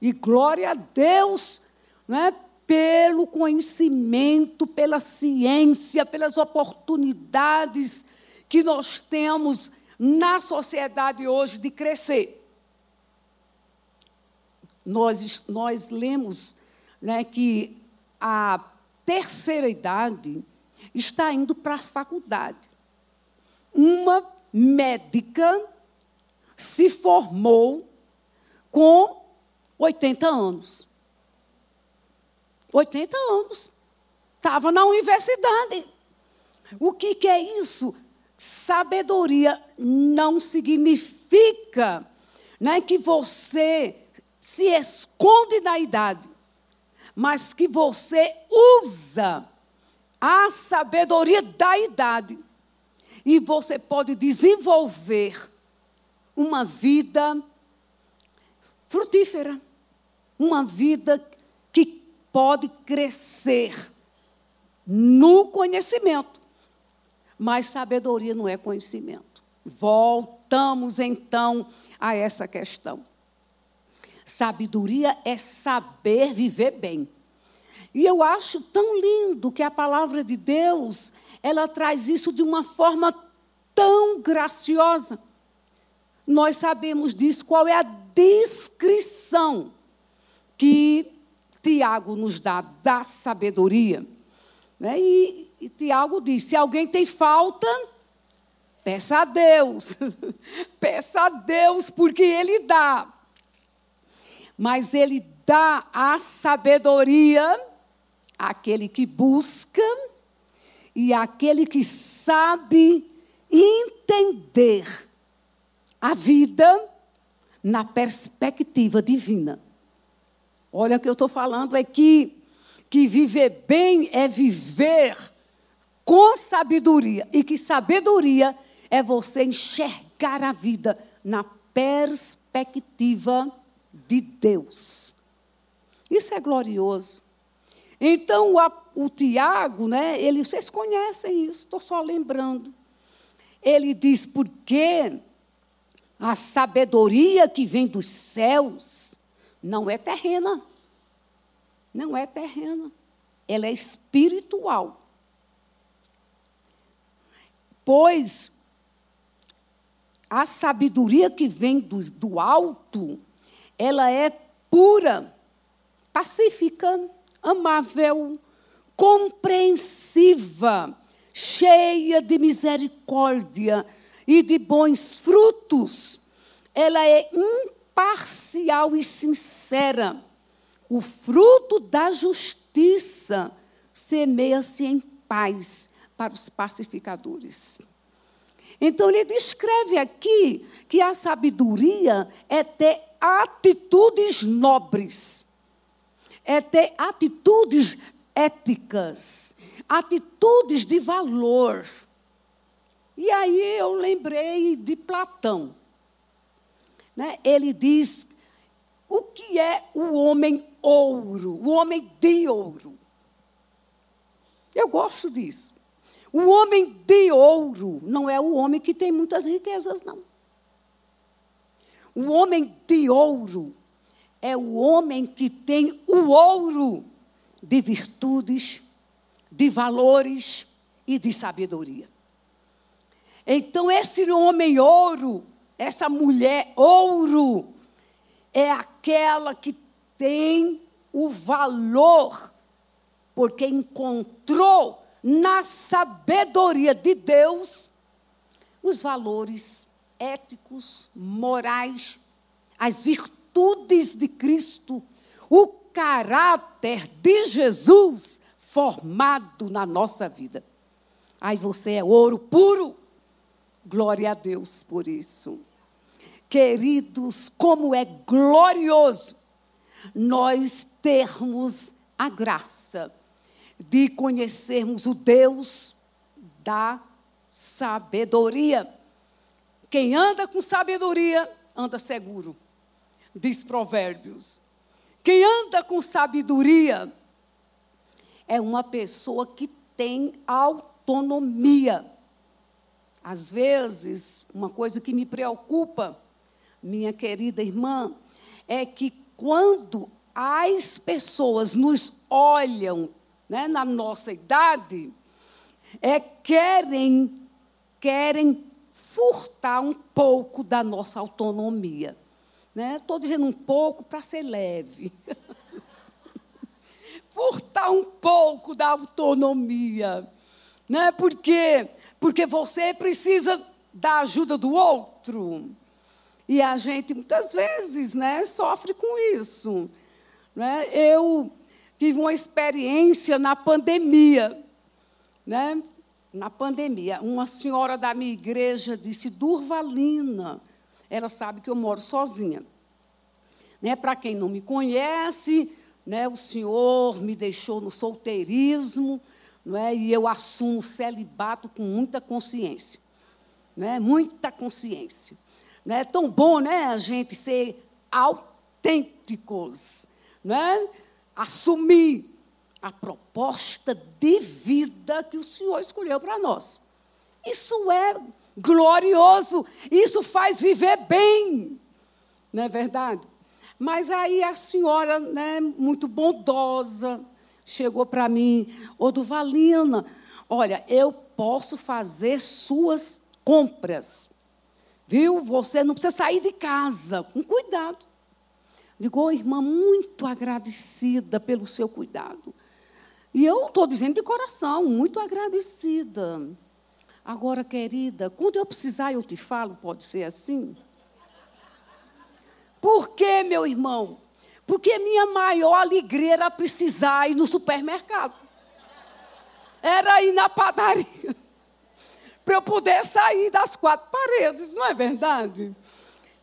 [SPEAKER 6] E glória a Deus, não é? pelo conhecimento, pela ciência, pelas oportunidades que nós temos na sociedade hoje de crescer. Nós, nós lemos né, que a terceira idade está indo para a faculdade. Uma médica se formou com 80 anos. 80 anos. Estava na universidade. O que, que é isso? Sabedoria não significa né, que você se esconde da idade, mas que você usa a sabedoria da idade e você pode desenvolver uma vida frutífera, uma vida pode crescer no conhecimento. Mas sabedoria não é conhecimento. Voltamos então a essa questão. Sabedoria é saber viver bem. E eu acho tão lindo que a palavra de Deus, ela traz isso de uma forma tão graciosa. Nós sabemos disso, qual é a descrição que Tiago nos dá da sabedoria. Né? E, e Tiago diz: se alguém tem falta, peça a Deus. peça a Deus, porque Ele dá. Mas Ele dá a sabedoria àquele que busca e àquele que sabe entender a vida na perspectiva divina. Olha o que eu estou falando é que, que viver bem é viver com sabedoria. E que sabedoria é você enxergar a vida na perspectiva de Deus. Isso é glorioso. Então, o, o Tiago, né, ele, vocês conhecem isso, estou só lembrando. Ele diz, porque a sabedoria que vem dos céus não é terrena. Não é terrena. Ela é espiritual. Pois a sabedoria que vem do, do alto, ela é pura, pacífica, amável, compreensiva, cheia de misericórdia e de bons frutos. Ela é imparcial e sincera. O fruto da justiça semeia-se em paz para os pacificadores. Então, ele descreve aqui que a sabedoria é ter atitudes nobres, é ter atitudes éticas, atitudes de valor. E aí eu lembrei de Platão. Né? Ele diz o que é o homem ouro, o homem de ouro. Eu gosto disso. O homem de ouro não é o homem que tem muitas riquezas, não. O homem de ouro é o homem que tem o ouro de virtudes, de valores e de sabedoria. Então, esse homem ouro, essa mulher ouro, é aquela que tem o valor porque encontrou na sabedoria de Deus os valores éticos, morais, as virtudes de Cristo, o caráter de Jesus formado na nossa vida. Aí você é ouro puro. Glória a Deus por isso. Queridos, como é glorioso nós termos a graça de conhecermos o Deus da sabedoria. Quem anda com sabedoria, anda seguro, diz Provérbios. Quem anda com sabedoria é uma pessoa que tem autonomia. Às vezes, uma coisa que me preocupa, minha querida irmã, é que quando as pessoas nos olham né, na nossa idade, é querem, querem furtar um pouco da nossa autonomia. Estou né? dizendo um pouco para ser leve. furtar um pouco da autonomia. Né? Por quê? Porque você precisa da ajuda do outro. E a gente, muitas vezes, né, sofre com isso. Né? Eu tive uma experiência na pandemia. Né? Na pandemia, uma senhora da minha igreja disse, Durvalina, ela sabe que eu moro sozinha. Né? Para quem não me conhece, né, o Senhor me deixou no solteirismo, não é? e eu assumo celibato com muita consciência. Né? Muita consciência. Né? É tão bom né, a gente ser autênticos, né? assumir a proposta de vida que o Senhor escolheu para nós. Isso é glorioso, isso faz viver bem, não é verdade? Mas aí a senhora, né, muito bondosa, chegou para mim, ô Duvalina, olha, eu posso fazer suas compras. Viu? Você não precisa sair de casa, com cuidado. Digo, oh, irmã, muito agradecida pelo seu cuidado. E eu estou dizendo de coração, muito agradecida. Agora, querida, quando eu precisar, eu te falo, pode ser assim? Por quê, meu irmão? Porque minha maior alegria era precisar ir no supermercado. Era ir na padaria para eu poder sair das quatro paredes, não é verdade?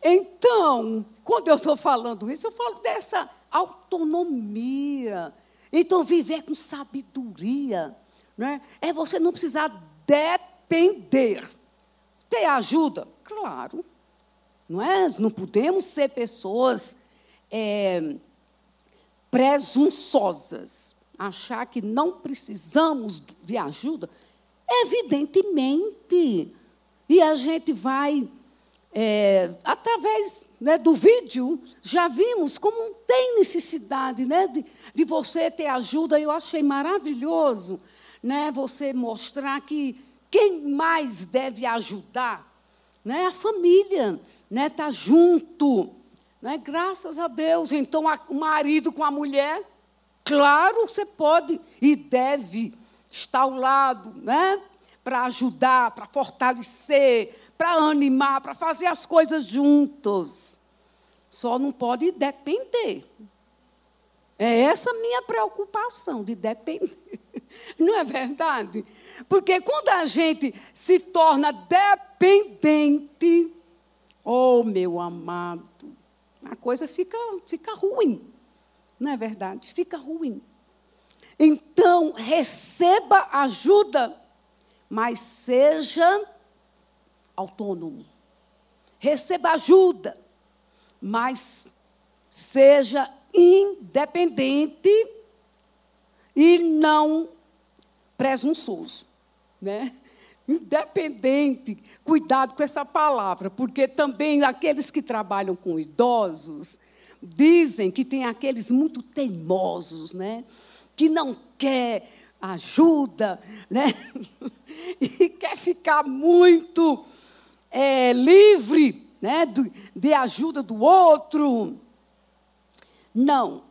[SPEAKER 6] Então, quando eu estou falando isso, eu falo dessa autonomia. Então, viver com sabedoria. Né? É você não precisar depender. Ter ajuda? Claro. Não é? Não podemos ser pessoas é, presunçosas. Achar que não precisamos de ajuda. Evidentemente. E a gente vai, é, através né, do vídeo, já vimos como tem necessidade né, de, de você ter ajuda. Eu achei maravilhoso né, você mostrar que quem mais deve ajudar né, a família, né, tá junto. Né, graças a Deus. Então, o marido com a mulher, claro, você pode e deve está ao lado, né? Para ajudar, para fortalecer, para animar, para fazer as coisas juntos. Só não pode depender. É essa minha preocupação de depender. Não é verdade? Porque quando a gente se torna dependente, oh meu amado, a coisa fica, fica ruim. Não é verdade? Fica ruim. Então, receba ajuda, mas seja autônomo. Receba ajuda, mas seja independente e não presunçoso, né? Independente, cuidado com essa palavra, porque também aqueles que trabalham com idosos dizem que tem aqueles muito teimosos, né? que não quer ajuda, né? e quer ficar muito é, livre né? de, de ajuda do outro. Não,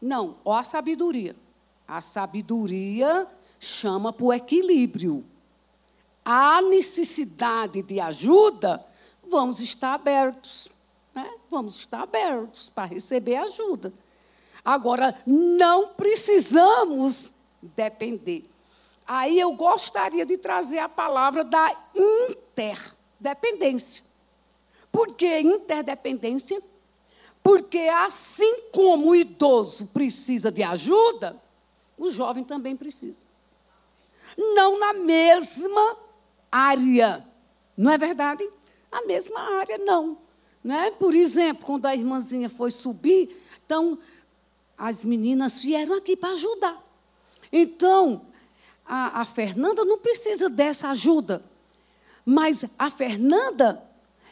[SPEAKER 6] não, ó a sabedoria. A sabedoria chama para o equilíbrio. A necessidade de ajuda, vamos estar abertos. Né? Vamos estar abertos para receber ajuda. Agora, não precisamos depender. Aí eu gostaria de trazer a palavra da interdependência. Por que interdependência? Porque assim como o idoso precisa de ajuda, o jovem também precisa. Não na mesma área, não é verdade? Na mesma área, não. Né? Por exemplo, quando a irmãzinha foi subir, então as meninas vieram aqui para ajudar. Então, a, a Fernanda não precisa dessa ajuda, mas a Fernanda,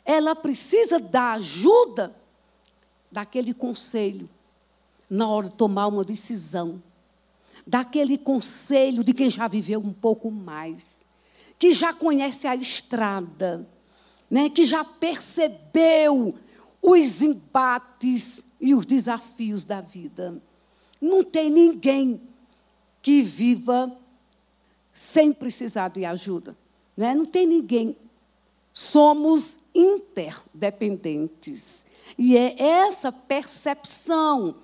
[SPEAKER 6] ela precisa da ajuda daquele conselho na hora de tomar uma decisão, daquele conselho de quem já viveu um pouco mais, que já conhece a estrada, né, que já percebeu os embates e os desafios da vida. Não tem ninguém que viva sem precisar de ajuda. Né? Não tem ninguém. Somos interdependentes. E é essa percepção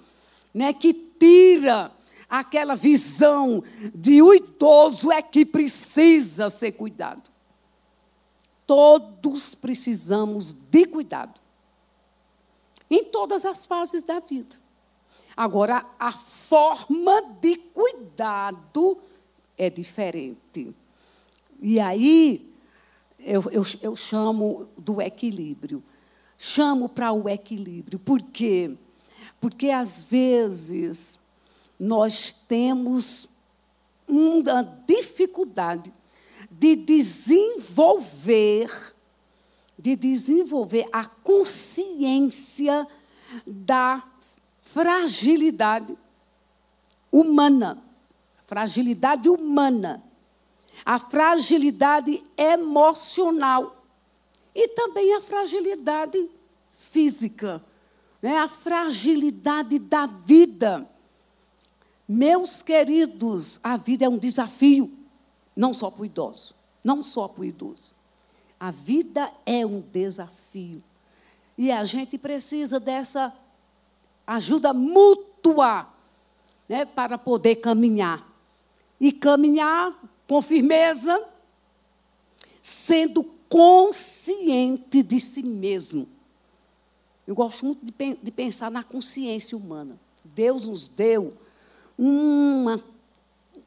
[SPEAKER 6] né, que tira aquela visão de o idoso é que precisa ser cuidado. Todos precisamos de cuidado. Em todas as fases da vida. Agora, a forma de cuidado é diferente. E aí, eu, eu, eu chamo do equilíbrio. Chamo para o equilíbrio. Por quê? Porque, às vezes, nós temos uma dificuldade de desenvolver, de desenvolver a consciência da fragilidade humana fragilidade humana, a fragilidade emocional e também a fragilidade física, né? a fragilidade da vida. Meus queridos, a vida é um desafio, não só para o idoso, não só para o idoso. A vida é um desafio. E a gente precisa dessa ajuda mútua né, para poder caminhar e caminhar com firmeza, sendo consciente de si mesmo. Eu gosto muito de, de pensar na consciência humana. Deus nos deu uma,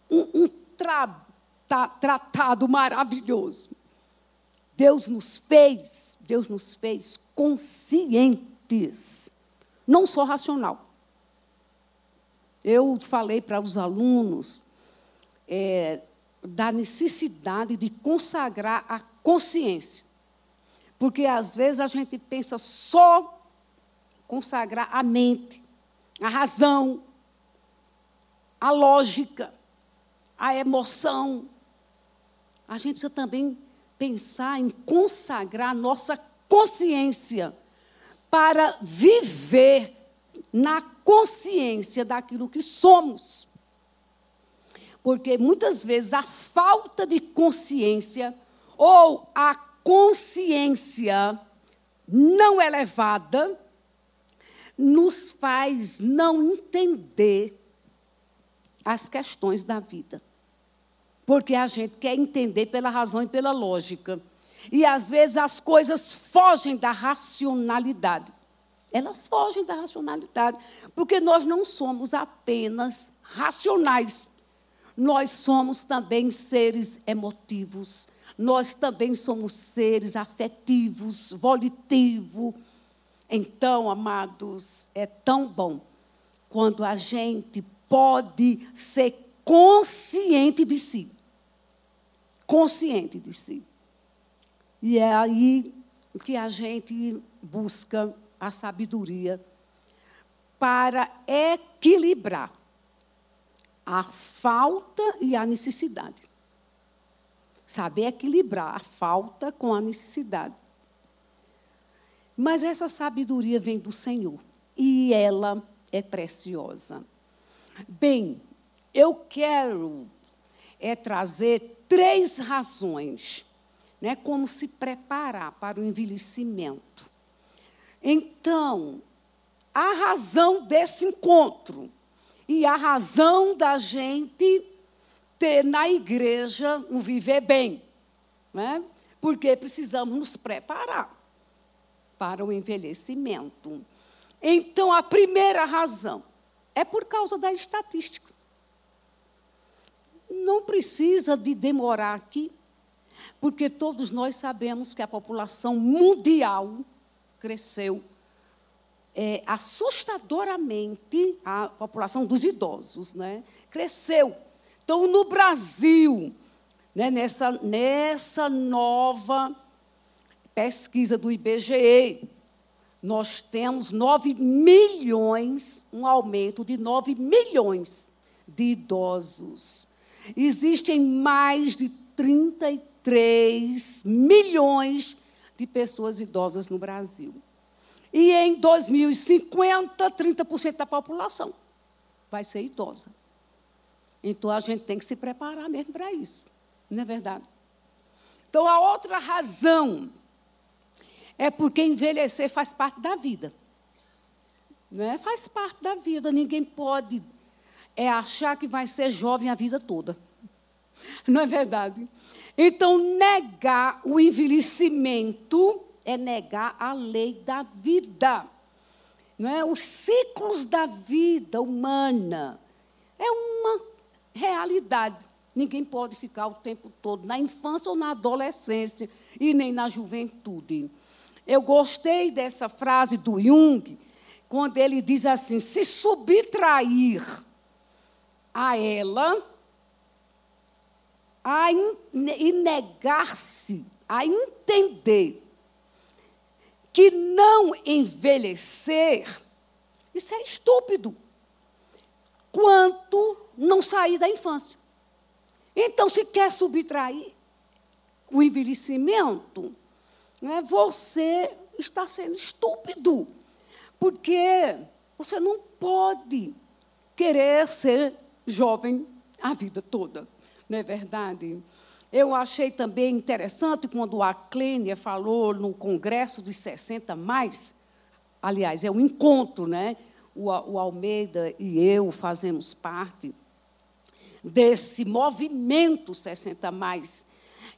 [SPEAKER 6] um, um tra, tra, tratado maravilhoso. Deus nos fez, Deus nos fez conscientes, não só racional. Eu falei para os alunos é, da necessidade de consagrar a consciência. Porque às vezes a gente pensa só consagrar a mente, a razão, a lógica, a emoção. A gente precisa também pensar em consagrar nossa consciência para viver na consciência daquilo que somos. Porque muitas vezes a falta de consciência ou a consciência não elevada nos faz não entender as questões da vida. Porque a gente quer entender pela razão e pela lógica. E às vezes as coisas fogem da racionalidade. Elas fogem da racionalidade, porque nós não somos apenas racionais nós somos também seres emotivos, nós também somos seres afetivos, volitivos. Então, amados, é tão bom quando a gente pode ser consciente de si. Consciente de si. E é aí que a gente busca a sabedoria para equilibrar a falta e a necessidade. Saber equilibrar a falta com a necessidade. Mas essa sabedoria vem do Senhor e ela é preciosa. Bem, eu quero é trazer três razões, né, como se preparar para o envelhecimento. Então, a razão desse encontro e a razão da gente ter na igreja um viver bem, né? porque precisamos nos preparar para o envelhecimento. Então, a primeira razão é por causa da estatística. Não precisa de demorar aqui, porque todos nós sabemos que a população mundial cresceu é, assustadoramente, a população dos idosos, né? Cresceu. Então, no Brasil, né, nessa, nessa nova pesquisa do IBGE, nós temos 9 milhões, um aumento de 9 milhões de idosos. Existem mais de 33 milhões de pessoas idosas no Brasil. E em 2050, 30% da população vai ser idosa. Então a gente tem que se preparar mesmo para isso. Não é verdade? Então a outra razão é porque envelhecer faz parte da vida. É? Faz parte da vida. Ninguém pode é achar que vai ser jovem a vida toda. Não é verdade? Então, negar o envelhecimento é negar a lei da vida. Não é? Os ciclos da vida humana é uma realidade. Ninguém pode ficar o tempo todo na infância ou na adolescência e nem na juventude. Eu gostei dessa frase do Jung, quando ele diz assim: se subtrair a ela a in, e negar-se a entender que não envelhecer, isso é estúpido. Quanto não sair da infância. Então, se quer subtrair o envelhecimento, né, você está sendo estúpido. Porque você não pode querer ser jovem a vida toda. Não é verdade? Eu achei também interessante quando a Clênia falou no Congresso dos 60 mais, aliás, é um encontro, né? O, o Almeida e eu fazemos parte desse movimento 60 mais.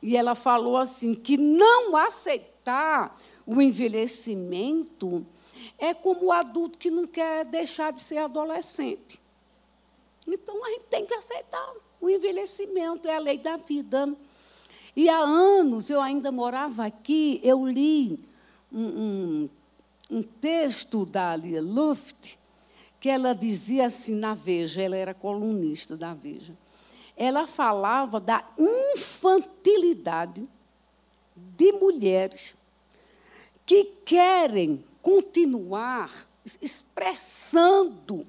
[SPEAKER 6] E ela falou assim que não aceitar o envelhecimento é como o adulto que não quer deixar de ser adolescente. Então a gente tem que aceitar. O envelhecimento é a lei da vida. E há anos eu ainda morava aqui, eu li um, um, um texto da Lia Luft, que ela dizia assim na Veja, ela era colunista da Veja. Ela falava da infantilidade de mulheres que querem continuar expressando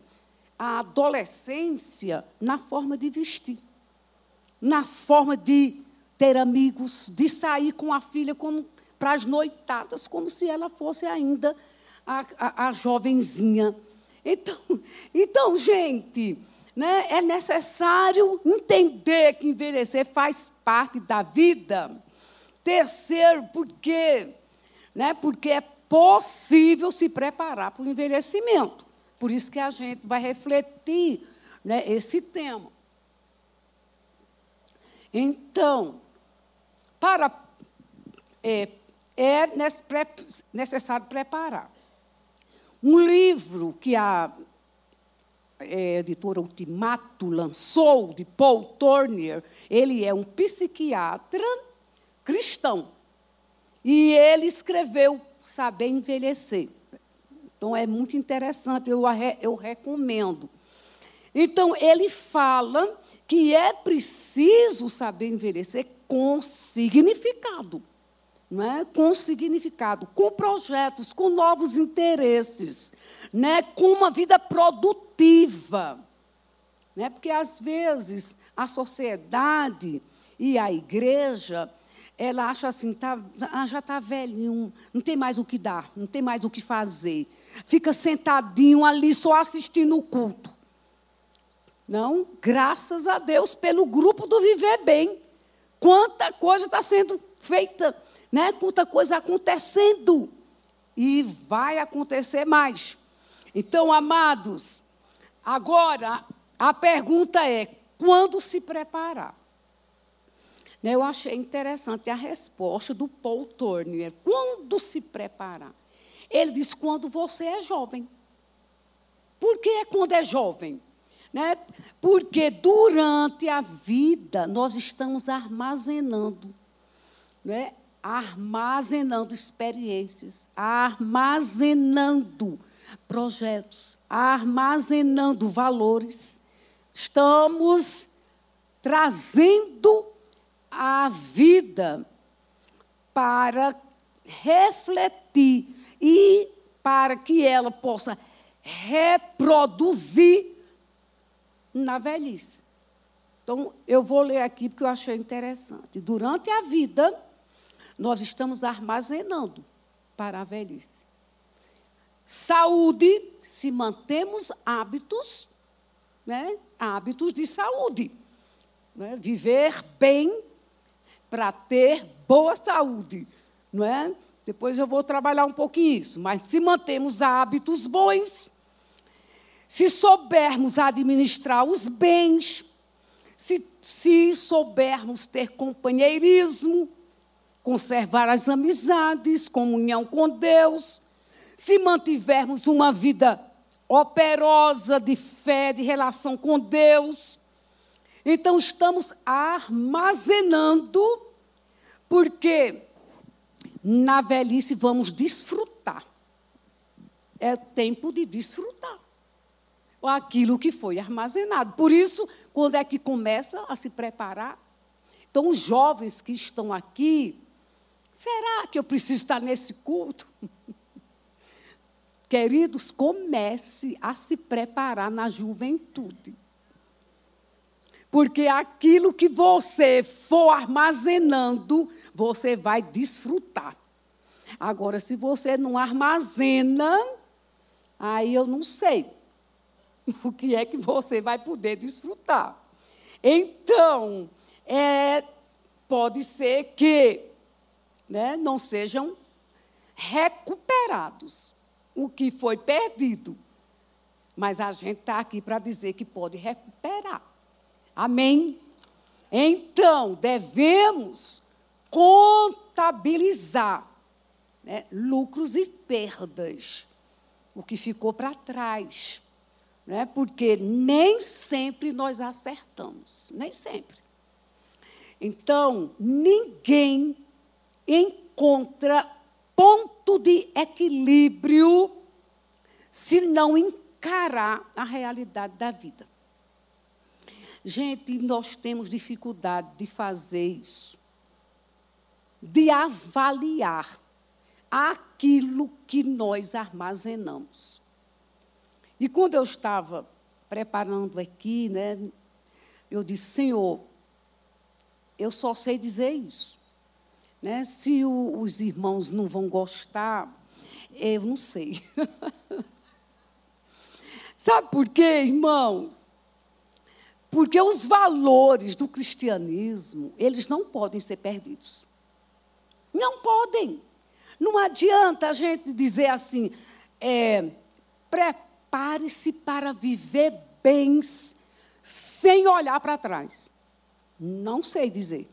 [SPEAKER 6] a adolescência na forma de vestir, na forma de ter amigos, de sair com a filha para as noitadas, como se ela fosse ainda a, a, a jovenzinha. Então, então, gente, né, é necessário entender que envelhecer faz parte da vida. Terceiro, por quê? Né, porque é possível se preparar para o envelhecimento. Por isso que a gente vai refletir né, esse tema. Então, para é, é necessário preparar. Um livro que a é, editora Ultimato lançou, de Paul Turner, ele é um psiquiatra cristão. E ele escreveu Saber Envelhecer. Então, é muito interessante, eu, eu recomendo. Então, ele fala que é preciso saber envelhecer com significado. Não é? Com significado, com projetos, com novos interesses, né? com uma vida produtiva. Né? Porque, às vezes, a sociedade e a igreja ela acha assim, tá, ah, já está velhinho, não tem mais o que dar, não tem mais o que fazer. Fica sentadinho ali só assistindo o culto. Não, graças a Deus pelo grupo do Viver Bem. Quanta coisa está sendo feita, né? Quanta coisa acontecendo. E vai acontecer mais. Então, amados, agora a pergunta é: quando se preparar? Né, eu achei interessante a resposta do Paul Turner. Quando se preparar? Ele diz: quando você é jovem. Por que é quando é jovem? Né? Porque durante a vida nós estamos armazenando, né? armazenando experiências, armazenando projetos, armazenando valores. Estamos trazendo a vida para refletir e para que ela possa reproduzir na velhice. Então, eu vou ler aqui porque eu achei interessante. Durante a vida, nós estamos armazenando para a velhice. Saúde, se mantemos hábitos, né? hábitos de saúde. Né? Viver bem para ter boa saúde. Não é? Depois eu vou trabalhar um pouquinho isso. Mas se mantemos hábitos bons, se soubermos administrar os bens, se, se soubermos ter companheirismo, conservar as amizades, comunhão com Deus, se mantivermos uma vida operosa de fé, de relação com Deus, então estamos armazenando, porque na velhice vamos desfrutar. É tempo de desfrutar aquilo que foi armazenado. Por isso, quando é que começa a se preparar? Então, os jovens que estão aqui, será que eu preciso estar nesse culto? Queridos, comece a se preparar na juventude. Porque aquilo que você for armazenando, você vai desfrutar. Agora, se você não armazena, aí eu não sei o que é que você vai poder desfrutar. Então, é, pode ser que né, não sejam recuperados o que foi perdido. Mas a gente está aqui para dizer que pode recuperar. Amém? Então, devemos contabilizar né, lucros e perdas, o que ficou para trás né? porque nem sempre nós acertamos, nem sempre. Então, ninguém encontra ponto de equilíbrio se não encarar a realidade da vida. Gente, nós temos dificuldade de fazer isso, de avaliar aquilo que nós armazenamos. E quando eu estava preparando aqui, né, eu disse, Senhor, eu só sei dizer isso. Né? Se o, os irmãos não vão gostar, eu não sei. Sabe por quê, irmãos? Porque os valores do cristianismo, eles não podem ser perdidos. Não podem. Não adianta a gente dizer assim, é, prepare-se para viver bens sem olhar para trás. Não sei dizer.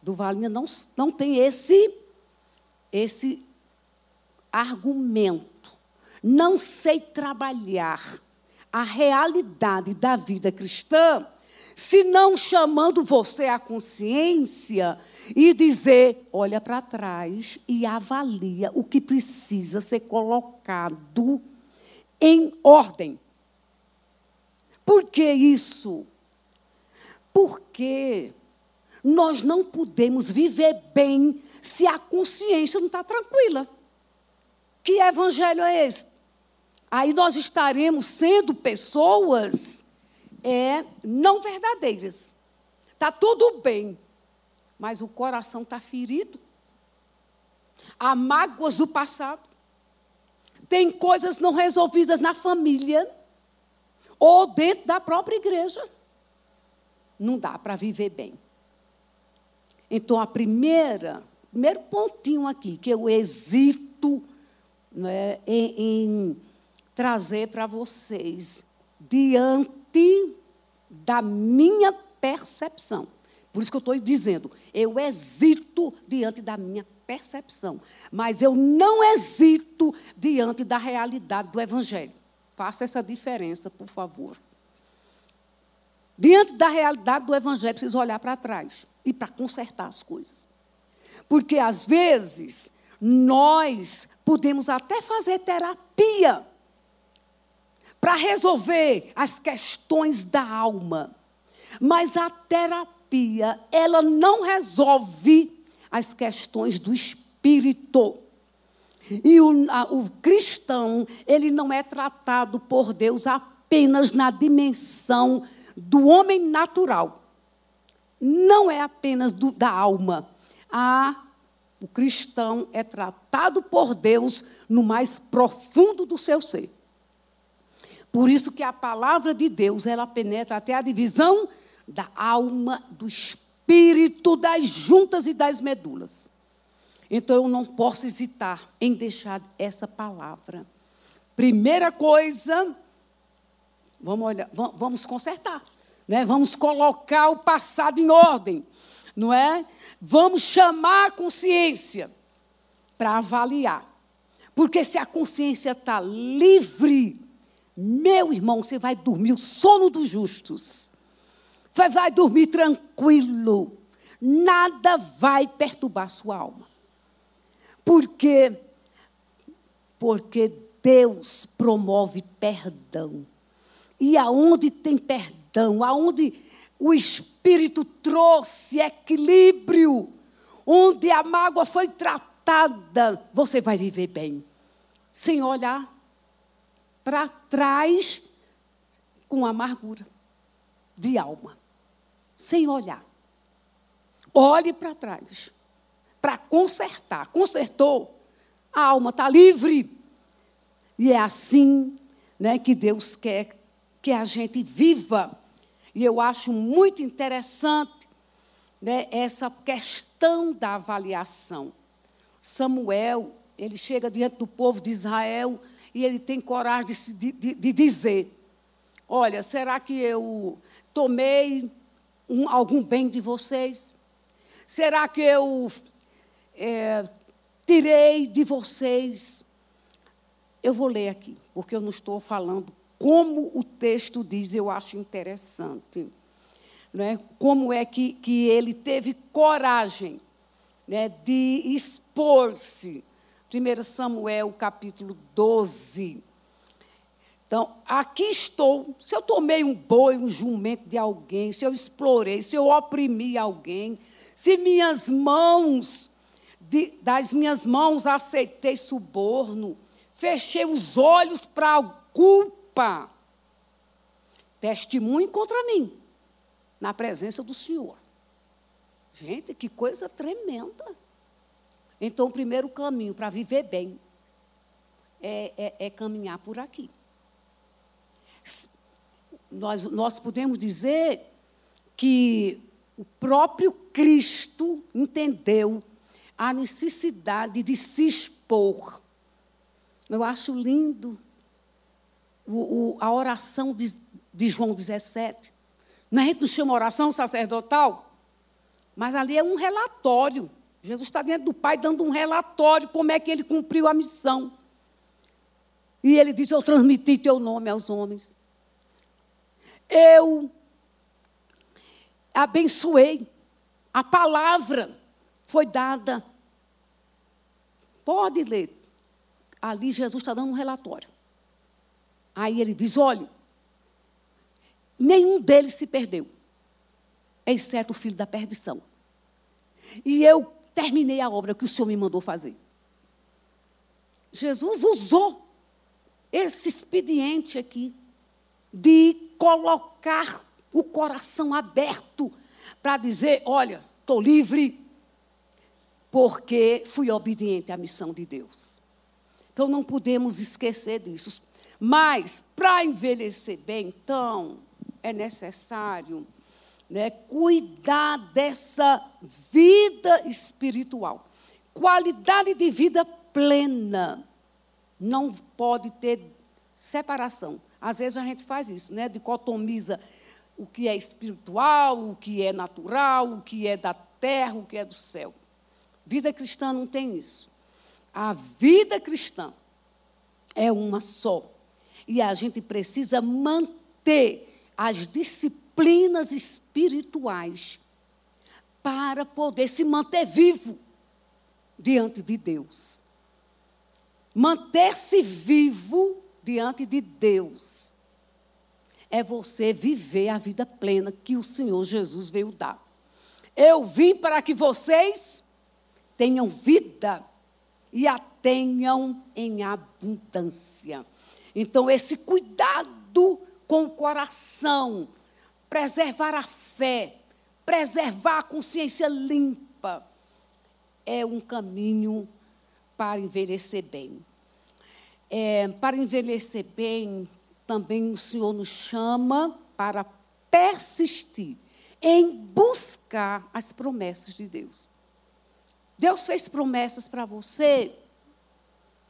[SPEAKER 6] Duvalinha não, não tem esse, esse argumento. Não sei trabalhar a realidade da vida cristã, se não chamando você à consciência e dizer: olha para trás e avalia o que precisa ser colocado em ordem. Por que isso? Porque nós não podemos viver bem se a consciência não está tranquila. Que evangelho é esse? Aí nós estaremos sendo pessoas é, não verdadeiras. Está tudo bem, mas o coração está ferido. Há mágoas do passado tem coisas não resolvidas na família, ou dentro da própria igreja. Não dá para viver bem. Então, a primeira, primeiro pontinho aqui, que eu hesito né, em, em trazer para vocês, diante da minha percepção. Por isso que eu estou dizendo, eu hesito diante da minha percepção, mas eu não hesito diante da realidade do Evangelho. Faça essa diferença, por favor. Diante da realidade do Evangelho, preciso olhar para trás e para consertar as coisas. Porque, às vezes, nós podemos até fazer terapia para resolver as questões da alma, mas a terapia, ela não resolve as questões do espírito. E o, a, o cristão, ele não é tratado por Deus apenas na dimensão do homem natural. Não é apenas do, da alma. A, o cristão é tratado por Deus no mais profundo do seu ser. Por isso que a palavra de Deus, ela penetra até a divisão da alma, do espírito, das juntas e das medulas. Então eu não posso hesitar em deixar essa palavra. Primeira coisa, vamos olhar, vamos consertar, né? Vamos colocar o passado em ordem, não é? Vamos chamar a consciência para avaliar. Porque se a consciência está livre, meu irmão, você vai dormir o sono dos justos. Você vai dormir tranquilo. Nada vai perturbar sua alma. Porque porque Deus promove perdão. E aonde tem perdão, aonde o Espírito trouxe equilíbrio, onde a mágoa foi tratada, você vai viver bem. Sem olhar para trás com amargura de alma, sem olhar. Olhe para trás para consertar. Consertou, a alma está livre. E é assim né, que Deus quer que a gente viva. E eu acho muito interessante né, essa questão da avaliação. Samuel, ele chega diante do povo de Israel e ele tem coragem de, de, de dizer: Olha, será que eu tomei um, algum bem de vocês? Será que eu é, tirei de vocês. Eu vou ler aqui, porque eu não estou falando como o texto diz, eu acho interessante. Né? Como é que, que ele teve coragem né, de expor-se. 1 Samuel, capítulo 12. Então, aqui estou. Se eu tomei um boi, um jumento de alguém, se eu explorei, se eu oprimi alguém, se minhas mãos de, das minhas mãos aceitei suborno, fechei os olhos para a culpa. Testemunho contra mim, na presença do Senhor. Gente, que coisa tremenda. Então, o primeiro caminho para viver bem é, é, é, caminhar por aqui. Nós, nós podemos dizer que o próprio Cristo entendeu a necessidade de se expor. Eu acho lindo o, o, a oração de, de João 17. Não, a gente não chama oração sacerdotal, mas ali é um relatório. Jesus está dentro do Pai dando um relatório como é que ele cumpriu a missão. E ele diz: Eu transmiti teu nome aos homens. Eu abençoei. A palavra foi dada Pode ler. Ali Jesus está dando um relatório. Aí ele diz: olha, nenhum deles se perdeu, exceto o filho da perdição. E eu terminei a obra que o Senhor me mandou fazer. Jesus usou esse expediente aqui de colocar o coração aberto para dizer: olha, estou livre, porque fui obediente à missão de Deus. Então não podemos esquecer disso. Mas, para envelhecer bem, então, é necessário né, cuidar dessa vida espiritual. Qualidade de vida plena. Não pode ter separação. Às vezes a gente faz isso, né? Dicotomiza o que é espiritual, o que é natural, o que é da terra, o que é do céu. Vida cristã não tem isso. A vida cristã é uma só. E a gente precisa manter as disciplinas espirituais para poder se manter vivo diante de Deus. Manter-se vivo diante de Deus é você viver a vida plena que o Senhor Jesus veio dar. Eu vim para que vocês tenham vida e a tenham em abundância. Então, esse cuidado com o coração, preservar a fé, preservar a consciência limpa, é um caminho para envelhecer bem. É, para envelhecer bem, também o Senhor nos chama para persistir em buscar as promessas de Deus. Deus fez promessas para você,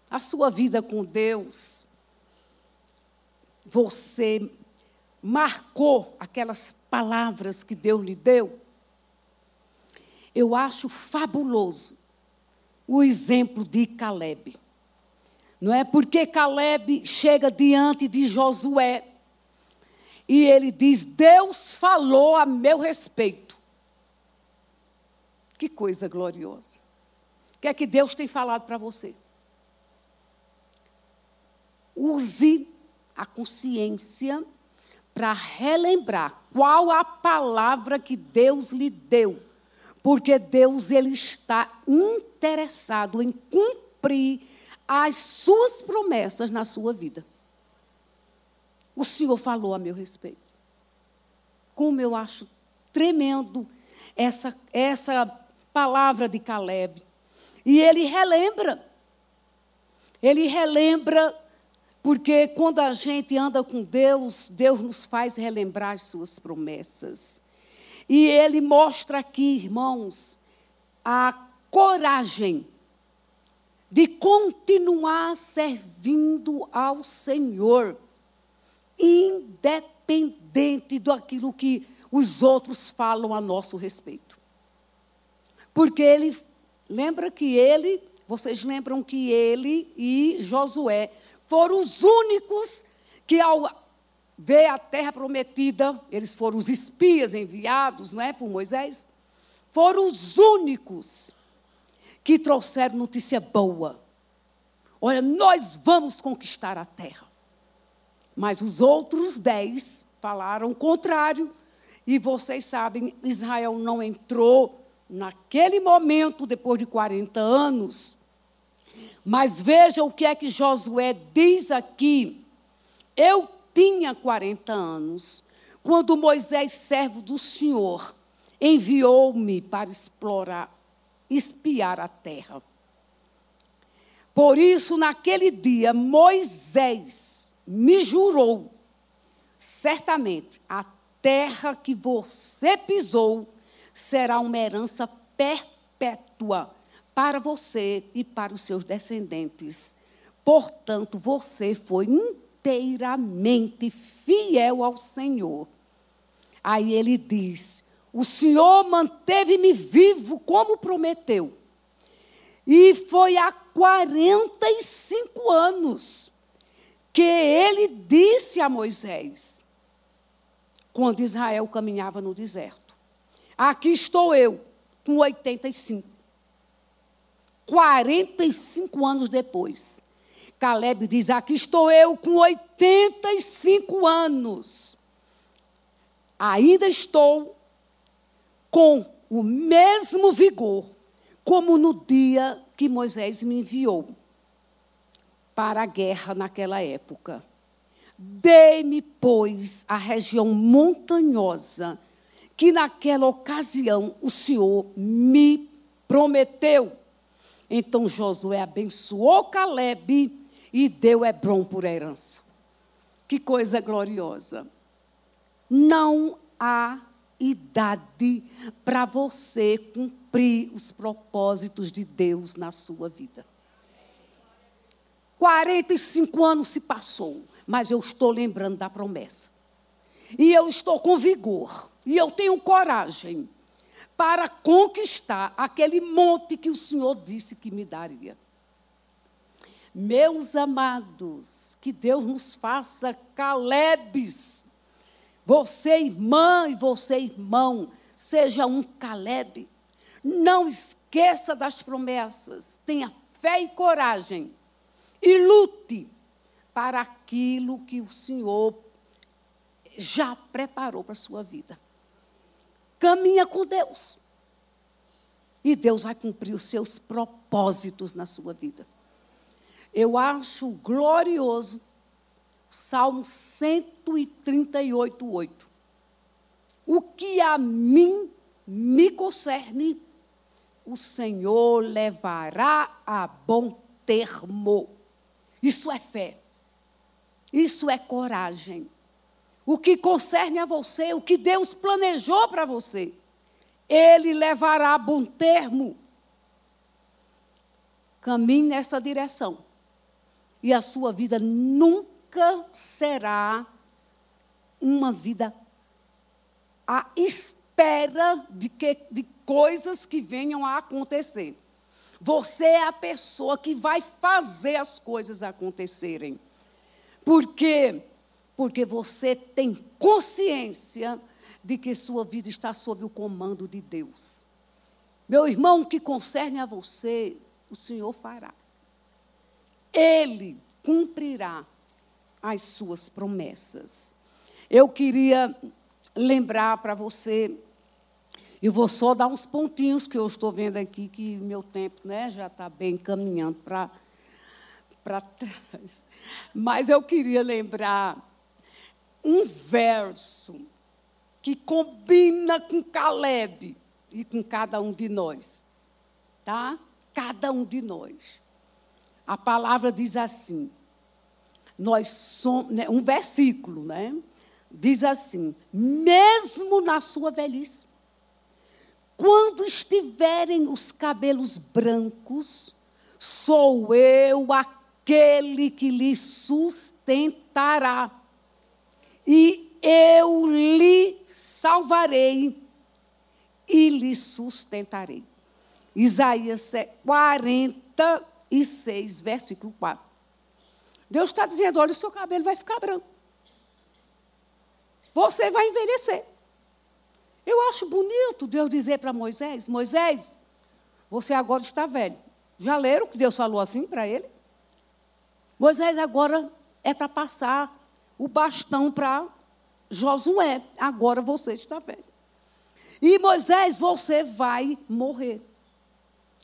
[SPEAKER 6] a sua vida com Deus. Você marcou aquelas palavras que Deus lhe deu. Eu acho fabuloso o exemplo de Caleb. Não é porque Caleb chega diante de Josué e ele diz: Deus falou a meu respeito. Que coisa gloriosa. O que é que Deus tem falado para você? Use a consciência para relembrar qual a palavra que Deus lhe deu. Porque Deus ele está interessado em cumprir as suas promessas na sua vida. O Senhor falou a meu respeito. Como eu acho tremendo essa, essa palavra de Caleb. E ele relembra. Ele relembra, porque quando a gente anda com Deus, Deus nos faz relembrar as suas promessas. E ele mostra aqui, irmãos, a coragem de continuar servindo ao Senhor independente daquilo que os outros falam a nosso respeito. Porque ele, lembra que ele, vocês lembram que ele e Josué foram os únicos que ao ver a terra prometida, eles foram os espias enviados, não é, por Moisés, foram os únicos que trouxeram notícia boa. Olha, nós vamos conquistar a terra. Mas os outros dez falaram o contrário. E vocês sabem, Israel não entrou naquele momento, depois de 40 anos. Mas vejam o que é que Josué diz aqui. Eu tinha 40 anos, quando Moisés, servo do Senhor, enviou-me para explorar, espiar a terra. Por isso, naquele dia, Moisés me jurou, certamente, a terra que você pisou será uma herança perpétua para você e para os seus descendentes. Portanto, você foi inteiramente fiel ao Senhor. Aí ele diz: O Senhor manteve-me vivo como prometeu. E foi há 45 anos que ele disse a Moisés, quando Israel caminhava no deserto: Aqui estou eu, com 85. 45 anos depois, Caleb diz: Aqui estou eu, com 85 anos. Ainda estou com o mesmo vigor como no dia que Moisés me enviou para a guerra naquela época. Dei-me, pois, a região montanhosa que naquela ocasião o Senhor me prometeu. Então Josué abençoou Caleb e deu Hebron por herança. que coisa gloriosa. Não há idade para você cumprir os propósitos de Deus na sua vida. 45 anos se passou, mas eu estou lembrando da promessa. E eu estou com vigor, e eu tenho coragem para conquistar aquele monte que o Senhor disse que me daria. Meus amados, que Deus nos faça Calebes. Você, irmã, e você, irmão, seja um Caleb. Não esqueça das promessas. Tenha fé e coragem. E lute para aquilo que o Senhor já preparou para a sua vida. Caminha com Deus. E Deus vai cumprir os seus propósitos na sua vida. Eu acho glorioso Salmo 138, 8. O que a mim me concerne, o Senhor levará a bom termo. Isso é fé. Isso é coragem. O que concerne a você, o que Deus planejou para você, Ele levará a bom termo. Caminhe nessa direção e a sua vida nunca será uma vida à espera de, que, de coisas que venham a acontecer. Você é a pessoa que vai fazer as coisas acontecerem. Por quê? Porque você tem consciência de que sua vida está sob o comando de Deus. Meu irmão, o que concerne a você, o Senhor fará. Ele cumprirá as suas promessas. Eu queria lembrar para você, eu vou só dar uns pontinhos que eu estou vendo aqui, que meu tempo né, já está bem caminhando para trás. Mas eu queria lembrar um verso que combina com Caleb e com cada um de nós. Tá? Cada um de nós. A palavra diz assim: nós somos, né, um versículo, né? Diz assim: mesmo na sua velhice, quando estiverem os cabelos brancos, sou eu aquele que lhe sustentará, e eu lhe salvarei e lhe sustentarei. Isaías 40, e 6, versículo 4. Deus está dizendo: olha, o seu cabelo vai ficar branco. Você vai envelhecer. Eu acho bonito Deus dizer para Moisés: Moisés, você agora está velho. Já leram que Deus falou assim para ele? Moisés agora é para passar o bastão para Josué. Agora você está velho. E Moisés, você vai morrer.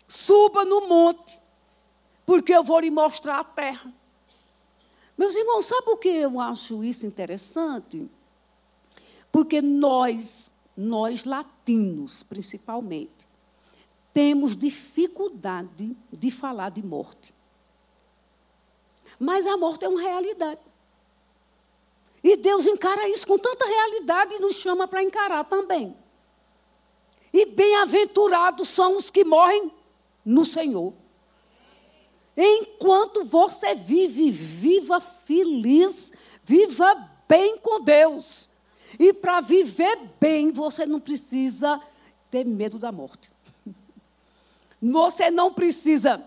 [SPEAKER 6] Suba no monte porque eu vou lhe mostrar a terra. Meus irmãos, sabe por que eu acho isso interessante? Porque nós, nós latinos principalmente, temos dificuldade de falar de morte. Mas a morte é uma realidade. E Deus encara isso com tanta realidade e nos chama para encarar também. E bem-aventurados são os que morrem no Senhor. Enquanto você vive, viva feliz, viva bem com Deus. E para viver bem, você não precisa ter medo da morte. Você não precisa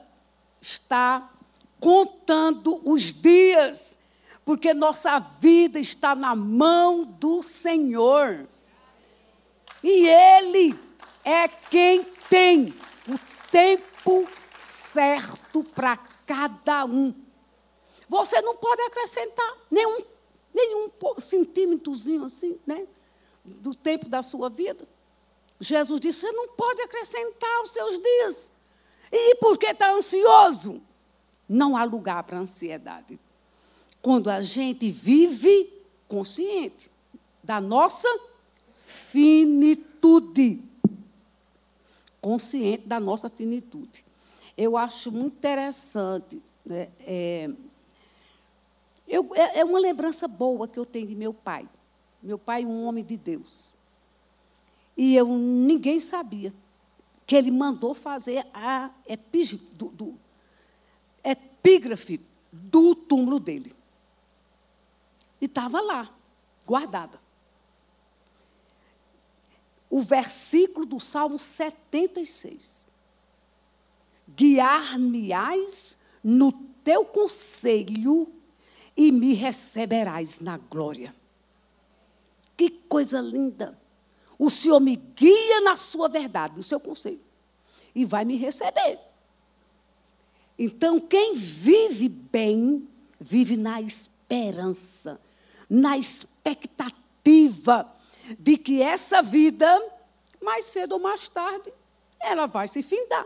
[SPEAKER 6] estar contando os dias, porque nossa vida está na mão do Senhor. E Ele é quem tem o tempo certo para cada um. Você não pode acrescentar nenhum, nenhum centímetrozinho assim, né? Do tempo da sua vida. Jesus disse: você não pode acrescentar os seus dias. E por que está ansioso? Não há lugar para ansiedade. Quando a gente vive consciente da nossa finitude. Consciente da nossa finitude eu acho muito interessante. Né? É, eu, é, é uma lembrança boa que eu tenho de meu pai. Meu pai, um homem de Deus. E eu ninguém sabia que ele mandou fazer a do, do, epígrafe do túmulo dele. E estava lá, guardada. O versículo do Salmo 76. Guiar-me-ás no teu conselho e me receberás na glória. Que coisa linda! O Senhor me guia na sua verdade, no seu conselho, e vai me receber. Então, quem vive bem, vive na esperança, na expectativa de que essa vida, mais cedo ou mais tarde, ela vai se findar.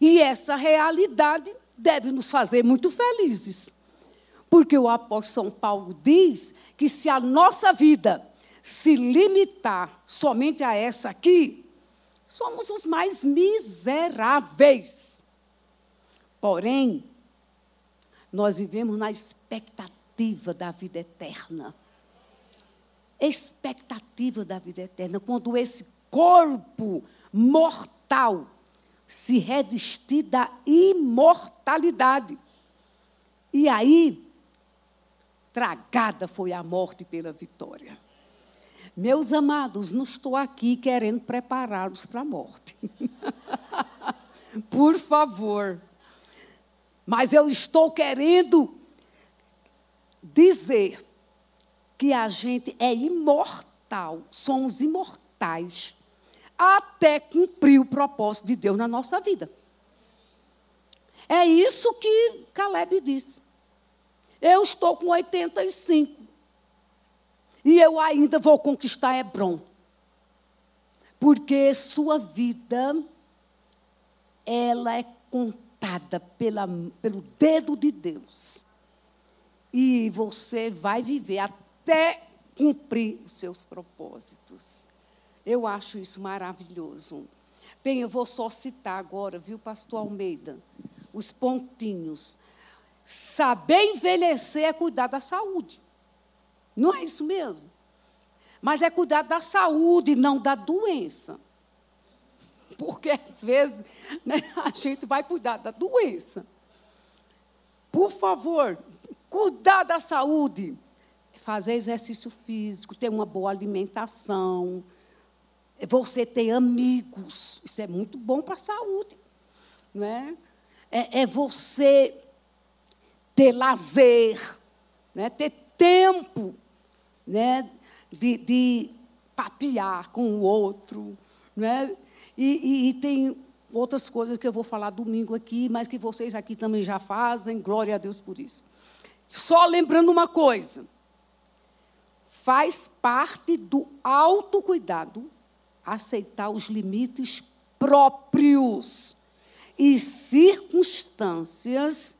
[SPEAKER 6] E essa realidade deve nos fazer muito felizes. Porque o apóstolo São Paulo diz que se a nossa vida se limitar somente a essa aqui, somos os mais miseráveis. Porém, nós vivemos na expectativa da vida eterna. Expectativa da vida eterna. Quando esse corpo mortal se revestir da imortalidade. E aí, tragada foi a morte pela vitória. Meus amados, não estou aqui querendo prepará-los para a morte. Por favor. Mas eu estou querendo dizer que a gente é imortal, somos imortais, até cumprir o propósito de Deus na nossa vida. É isso que Caleb disse. Eu estou com 85. E eu ainda vou conquistar Hebron. Porque sua vida, ela é contada pela, pelo dedo de Deus. E você vai viver até cumprir os seus propósitos. Eu acho isso maravilhoso. Bem, eu vou só citar agora, viu, pastor Almeida? Os pontinhos. Saber envelhecer é cuidar da saúde. Não é isso mesmo? Mas é cuidar da saúde, não da doença. Porque às vezes né, a gente vai cuidar da doença. Por favor, cuidar da saúde. Fazer exercício físico, ter uma boa alimentação. Você ter amigos. Isso é muito bom para a saúde. Não é? É, é você ter lazer, né? ter tempo né, de, de papiar com o outro. Né? E, e, e tem outras coisas que eu vou falar domingo aqui, mas que vocês aqui também já fazem, glória a Deus por isso. Só lembrando uma coisa: faz parte do autocuidado aceitar os limites próprios e circunstâncias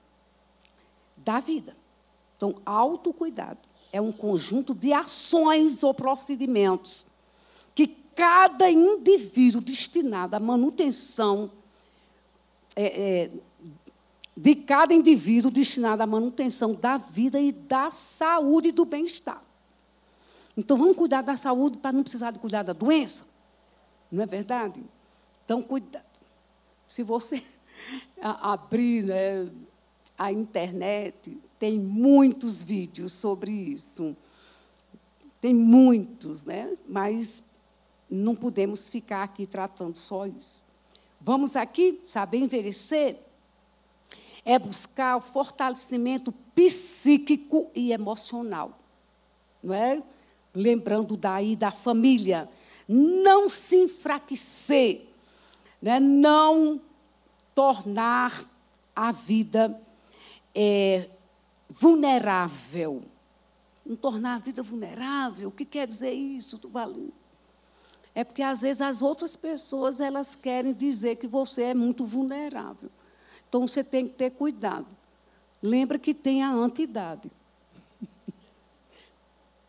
[SPEAKER 6] da vida. Então, autocuidado é um conjunto de ações ou procedimentos que cada indivíduo destinado à manutenção é, é, de cada indivíduo destinado à manutenção da vida e da saúde e do bem-estar. Então vamos cuidar da saúde para não precisar de cuidar da doença, não é verdade? Então cuidado. Se você abrir né, a internet, tem muitos vídeos sobre isso. Tem muitos, né? Mas não podemos ficar aqui tratando só isso. Vamos aqui, saber envelhecer é buscar o fortalecimento psíquico e emocional. Não é? Lembrando daí da família, não se enfraquecer, né? não tornar a vida é, vulnerável. Não tornar a vida vulnerável. O que quer dizer isso, Tuvalu? É porque às vezes as outras pessoas elas querem dizer que você é muito vulnerável. Então você tem que ter cuidado. Lembra que tem a antidade.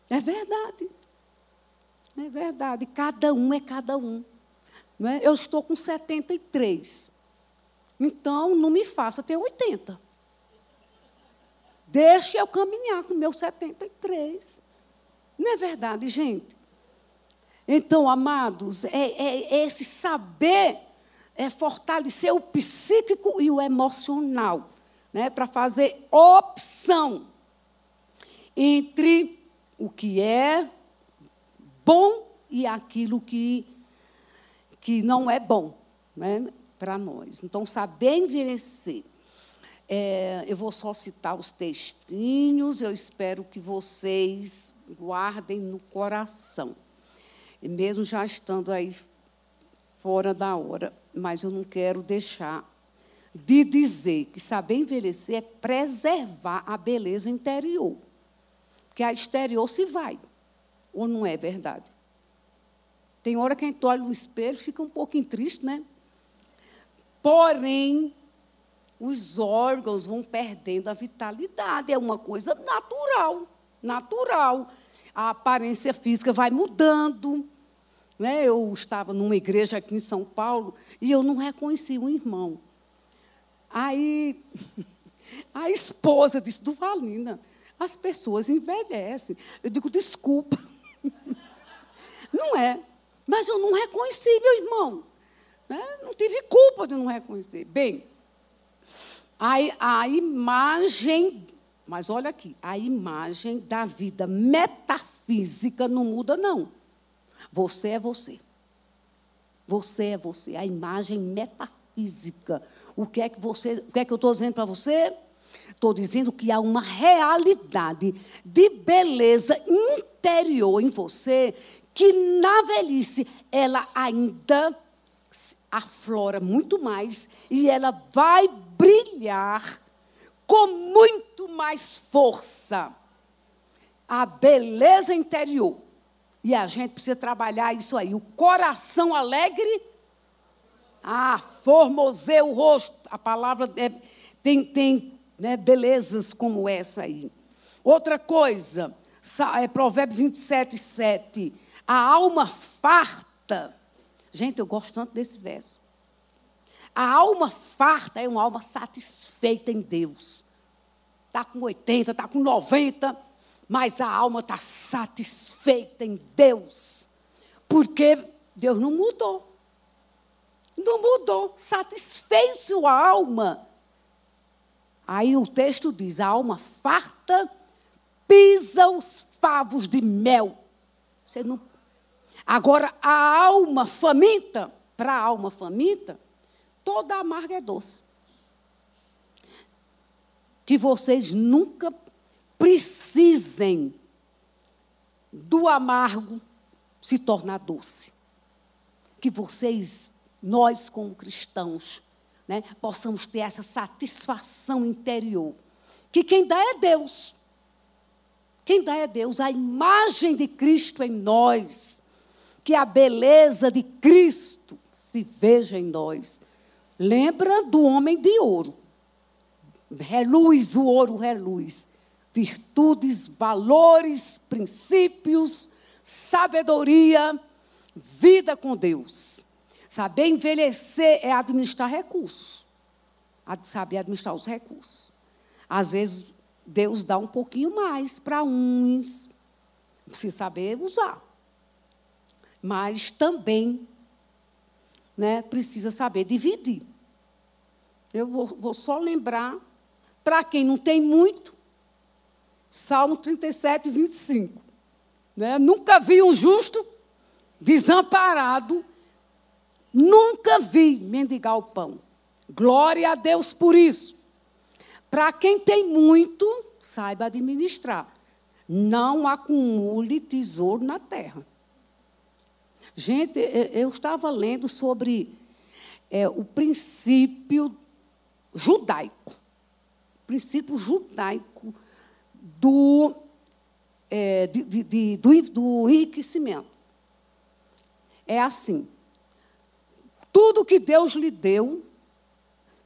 [SPEAKER 6] É verdade. É verdade. Cada um é cada um. É? Eu estou com 73. Então, não me faça ter 80. Deixe eu caminhar com meus 73. Não é verdade, gente? Então, amados, é, é, é esse saber é fortalecer o psíquico e o emocional, né, para fazer opção entre o que é bom e aquilo que, que não é bom né, para nós. Então, saber envelhecer. É, eu vou só citar os textinhos, eu espero que vocês guardem no coração. Mesmo já estando aí fora da hora, mas eu não quero deixar de dizer que saber envelhecer é preservar a beleza interior. Porque a exterior se vai. Ou não é verdade? Tem hora que a gente olha no espelho e fica um pouquinho triste, né? Porém, os órgãos vão perdendo a vitalidade. É uma coisa natural. Natural. A aparência física vai mudando. Né? Eu estava numa igreja aqui em São Paulo e eu não reconheci um irmão. Aí a esposa disse, Duvalina, as pessoas envelhecem. Eu digo, desculpa. Não é. Mas eu não reconheci meu irmão. Né? Não tive culpa de não reconhecer. Bem, a, a imagem, mas olha aqui, a imagem da vida metafísica não muda, não. Você é você. Você é você. A imagem metafísica. O que é que você, o que é que eu estou dizendo para você? Estou dizendo que há uma realidade de beleza interior em você que na velhice ela ainda aflora muito mais e ela vai brilhar com muito mais força. A beleza interior. E a gente precisa trabalhar isso aí. O coração alegre. Ah, formoseia o rosto. A palavra é, tem, tem né, belezas como essa aí. Outra coisa, é Provérbio 27, 7. A alma farta. Gente, eu gosto tanto desse verso. A alma farta é uma alma satisfeita em Deus. Está com 80, está com 90, mas a alma está satisfeita em Deus. Porque Deus não mudou. Não mudou. Satisfez sua alma Aí o texto diz: a alma farta pisa os favos de mel. Você não... Agora, a alma faminta, para a alma faminta, toda amarga é doce. Que vocês nunca precisem do amargo se tornar doce. Que vocês, nós como cristãos, né, possamos ter essa satisfação interior. Que quem dá é Deus. Quem dá é Deus, a imagem de Cristo em nós. Que a beleza de Cristo se veja em nós. Lembra do homem de ouro. Reluz, o ouro reluz. Virtudes, valores, princípios, sabedoria, vida com Deus. Saber envelhecer é administrar recursos. Saber administrar os recursos. Às vezes, Deus dá um pouquinho mais para uns. Precisa saber usar. Mas também né, precisa saber dividir. Eu vou, vou só lembrar, para quem não tem muito, Salmo 37, 25. Né? Nunca vi um justo desamparado Nunca vi mendigar o pão. Glória a Deus por isso. Para quem tem muito, saiba administrar. Não acumule tesouro na terra. Gente, eu estava lendo sobre é, o princípio judaico. O princípio judaico do, é, de, de, de, do, do enriquecimento. É assim: tudo que Deus lhe deu,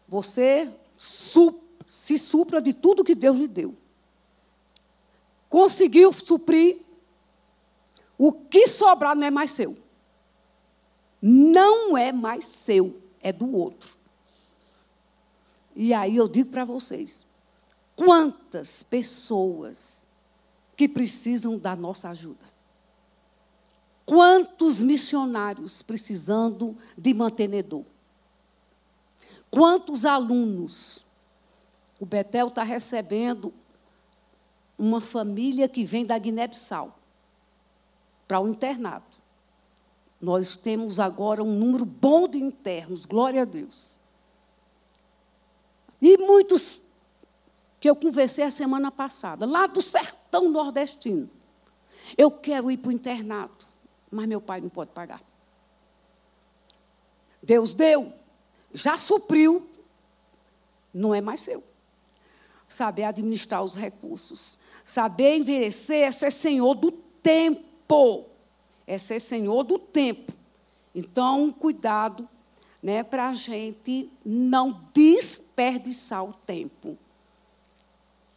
[SPEAKER 6] você se supra de tudo que Deus lhe deu. Conseguiu suprir, o que sobrar não é mais seu. Não é mais seu, é do outro. E aí eu digo para vocês: quantas pessoas que precisam da nossa ajuda. Quantos missionários precisando de mantenedor. Quantos alunos. O Betel está recebendo uma família que vem da Guiné-Bissau para o internato. Nós temos agora um número bom de internos, glória a Deus. E muitos que eu conversei a semana passada, lá do sertão nordestino. Eu quero ir para o internato, mas meu pai não pode pagar. Deus deu, já supriu, não é mais seu. Saber administrar os recursos, saber envelhecer é ser senhor do tempo, é ser senhor do tempo. Então, cuidado né, para a gente não desperdiçar o tempo.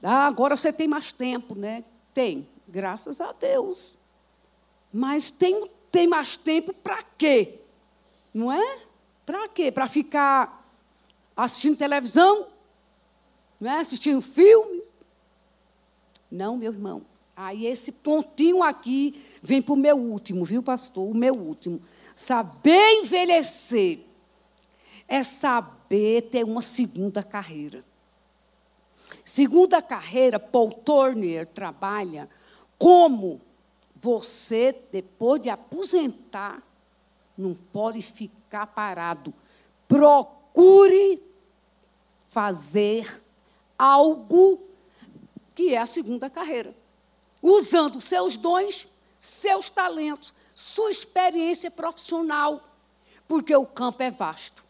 [SPEAKER 6] Ah, agora você tem mais tempo, né? Tem, graças a Deus. Mas tem, tem mais tempo para quê? Não é? Para quê? Para ficar assistindo televisão? Não é? Assistindo filmes? Não, meu irmão. Aí esse pontinho aqui vem para o meu último, viu, pastor? O meu último. Saber envelhecer é saber ter uma segunda carreira. Segunda carreira, Paul Turner trabalha como você, depois de aposentar, não pode ficar parado. Procure fazer algo que é a segunda carreira, usando seus dons, seus talentos, sua experiência profissional, porque o campo é vasto.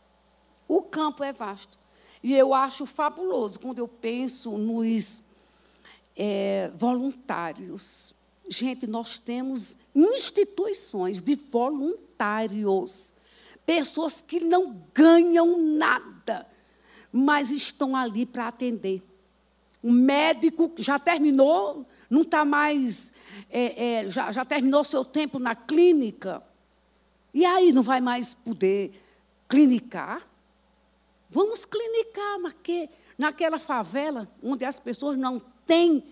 [SPEAKER 6] O campo é vasto. E eu acho fabuloso quando eu penso nos é, voluntários. Gente, nós temos instituições de voluntários, pessoas que não ganham nada, mas estão ali para atender. O médico já terminou, não está mais, é, é, já, já terminou seu tempo na clínica, e aí não vai mais poder clinicar? Vamos clinicar naque, naquela favela onde as pessoas não têm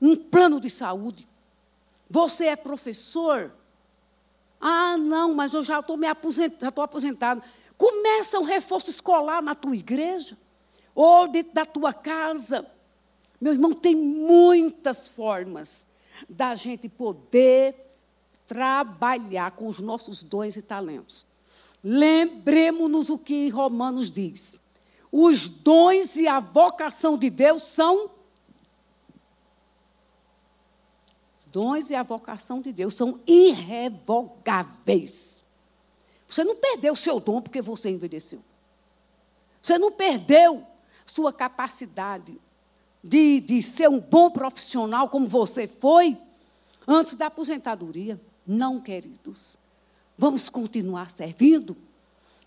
[SPEAKER 6] um plano de saúde. Você é professor? Ah, não, mas eu já estou me aposentado. Começa um reforço escolar na tua igreja ou dentro da tua casa. Meu irmão, tem muitas formas da gente poder trabalhar com os nossos dons e talentos. Lembremos-nos o que Romanos diz. Os dons e a vocação de Deus são. Os dons e a vocação de Deus são irrevogáveis. Você não perdeu o seu dom porque você envelheceu. Você não perdeu sua capacidade de, de ser um bom profissional como você foi antes da aposentadoria. Não, queridos. Vamos continuar servindo?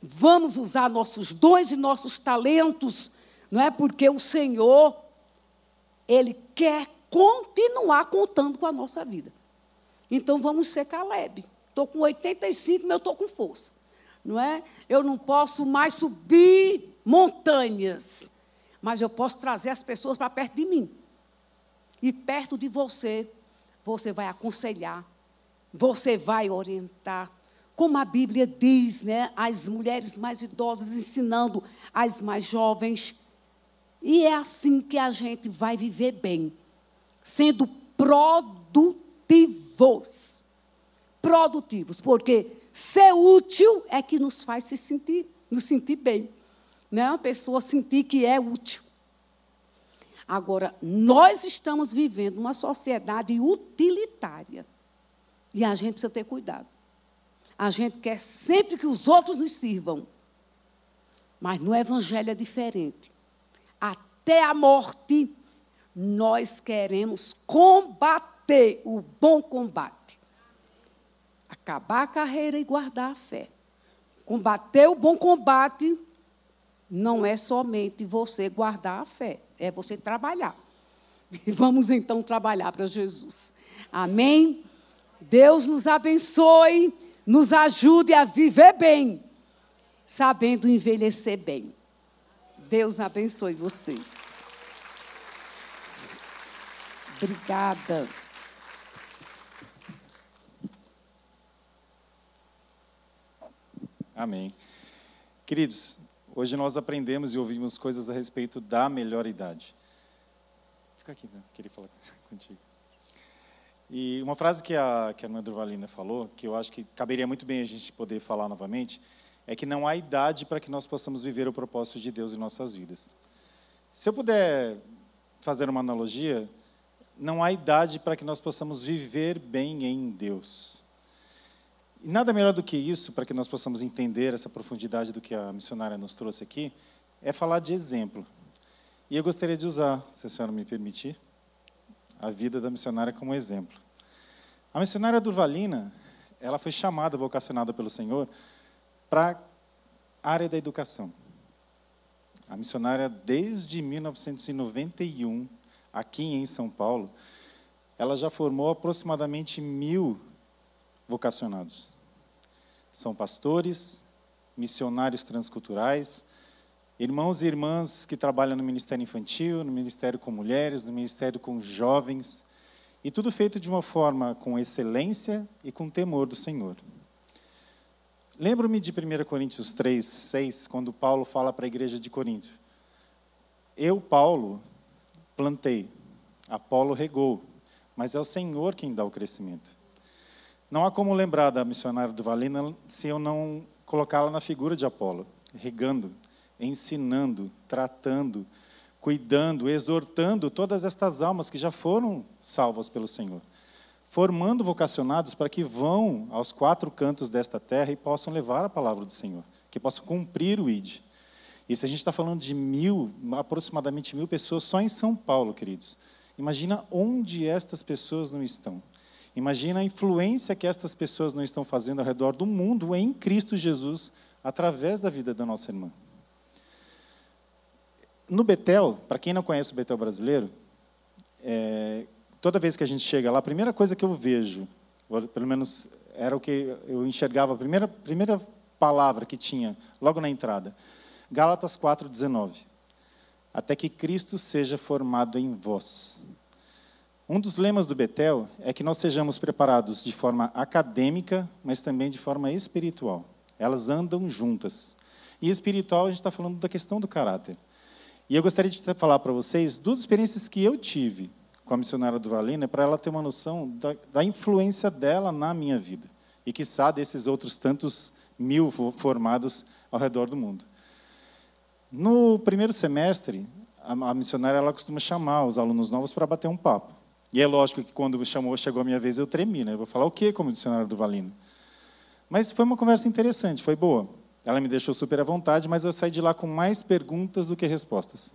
[SPEAKER 6] Vamos usar nossos dons e nossos talentos, não é? Porque o Senhor, Ele quer continuar contando com a nossa vida. Então vamos ser Caleb. Estou com 85, mas eu estou com força. Não é? Eu não posso mais subir montanhas, mas eu posso trazer as pessoas para perto de mim. E perto de você, você vai aconselhar, você vai orientar, como a Bíblia diz, né, as mulheres mais idosas ensinando as mais jovens. E é assim que a gente vai viver bem, sendo produtivos. Produtivos, porque ser útil é que nos faz se sentir, nos sentir bem. Né? A pessoa sentir que é útil. Agora, nós estamos vivendo uma sociedade utilitária. E a gente precisa ter cuidado. A gente quer sempre que os outros nos sirvam. Mas no Evangelho é diferente. Até a morte, nós queremos combater o bom combate. Acabar a carreira e guardar a fé. Combater o bom combate não é somente você guardar a fé, é você trabalhar. E vamos então trabalhar para Jesus. Amém? Deus nos abençoe, nos ajude a viver bem, sabendo envelhecer bem. Deus abençoe vocês. Obrigada.
[SPEAKER 7] Amém. Queridos, hoje nós aprendemos e ouvimos coisas a respeito da melhor idade. Fica aqui, né? queria falar contigo. E uma frase que a, que a irmã Durvalina falou, que eu acho que caberia muito bem a gente poder falar novamente, é que não há idade para que nós possamos viver o propósito de Deus em nossas vidas. Se eu puder fazer uma analogia, não há idade para que nós possamos viver bem em Deus. E nada melhor do que isso, para que nós possamos entender essa profundidade do que a missionária nos trouxe aqui, é falar de exemplo. E eu gostaria de usar, se a senhora me permitir, a vida da missionária como exemplo. A missionária Durvalina, ela foi chamada, vocacionada pelo Senhor, para a área da educação. A missionária, desde 1991, aqui em São Paulo, ela já formou aproximadamente mil vocacionados. São pastores, missionários transculturais, irmãos e irmãs que trabalham no ministério infantil, no ministério com mulheres, no ministério com jovens, e tudo feito de uma forma com excelência e com temor do Senhor. Lembro-me de 1 Coríntios 3, 6, quando Paulo fala para a igreja de Corinto: Eu, Paulo, plantei, Apolo regou, mas é o Senhor quem dá o crescimento. Não há como lembrar da missionária do Valina se eu não colocá-la na figura de Apolo, regando, ensinando, tratando, cuidando, exortando todas estas almas que já foram salvas pelo Senhor, formando vocacionados para que vão aos quatro cantos desta terra e possam levar a palavra do Senhor, que possam cumprir o ID. E se a gente está falando de mil, aproximadamente mil pessoas só em São Paulo, queridos, imagina onde estas pessoas não estão. Imagina a influência que estas pessoas não estão fazendo ao redor do mundo em Cristo Jesus, através da vida da nossa irmã. No Betel, para quem não conhece o Betel brasileiro, é, toda vez que a gente chega lá, a primeira coisa que eu vejo, pelo menos era o que eu enxergava, a primeira, primeira palavra que tinha logo na entrada, Gálatas 4,19. Até que Cristo seja formado em vós. Um dos lemas do Betel é que nós sejamos preparados de forma acadêmica, mas também de forma espiritual. Elas andam juntas. E espiritual, a gente está falando da questão do caráter. E eu gostaria de falar para vocês duas experiências que eu tive com a missionária do Valina, para ela ter uma noção da, da, influência dela na minha vida. E, sabe desses outros tantos mil formados ao redor do mundo. No primeiro semestre, a, a missionária ela costuma chamar os alunos novos para bater um papo. E é lógico que quando me chamou, chegou a minha vez, eu tremi, né? Eu vou falar o quê como dicionário do Valino? Mas foi uma conversa interessante, foi boa. Ela me deixou super à vontade, mas eu saí de lá com mais perguntas do que respostas.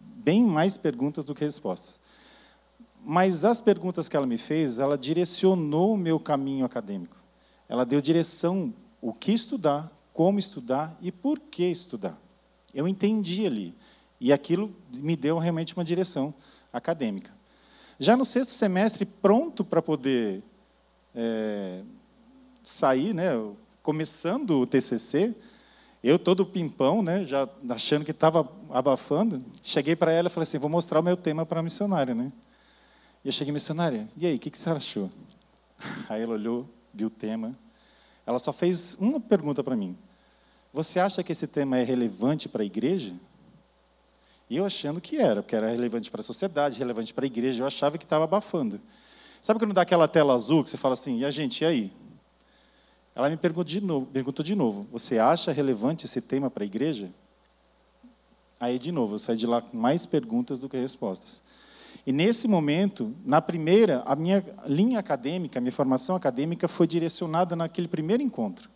[SPEAKER 7] Bem mais perguntas do que respostas. Mas as perguntas que ela me fez, ela direcionou o meu caminho acadêmico. Ela deu direção o que estudar, como estudar e por que estudar. Eu entendi ali. E aquilo me deu realmente uma direção acadêmica. Já no sexto semestre, pronto para poder é, sair, né, começando o TCC, eu todo pimpão, né, já achando que estava abafando, cheguei para ela e falei assim, vou mostrar o meu tema para a missionária. Né? E eu cheguei, missionária, e aí, o que, que você achou? Aí ela olhou, viu o tema. Ela só fez uma pergunta para mim. Você acha que esse tema é relevante para a igreja? E eu achando que era, porque era relevante para a sociedade, relevante para a igreja, eu achava que estava abafando. Sabe quando dá aquela tela azul que você fala assim, e a gente, e aí? Ela me perguntou de novo, perguntou de novo você acha relevante esse tema para a igreja? Aí, de novo, eu saí de lá com mais perguntas do que respostas. E nesse momento, na primeira, a minha linha acadêmica, a minha formação acadêmica foi direcionada naquele primeiro encontro.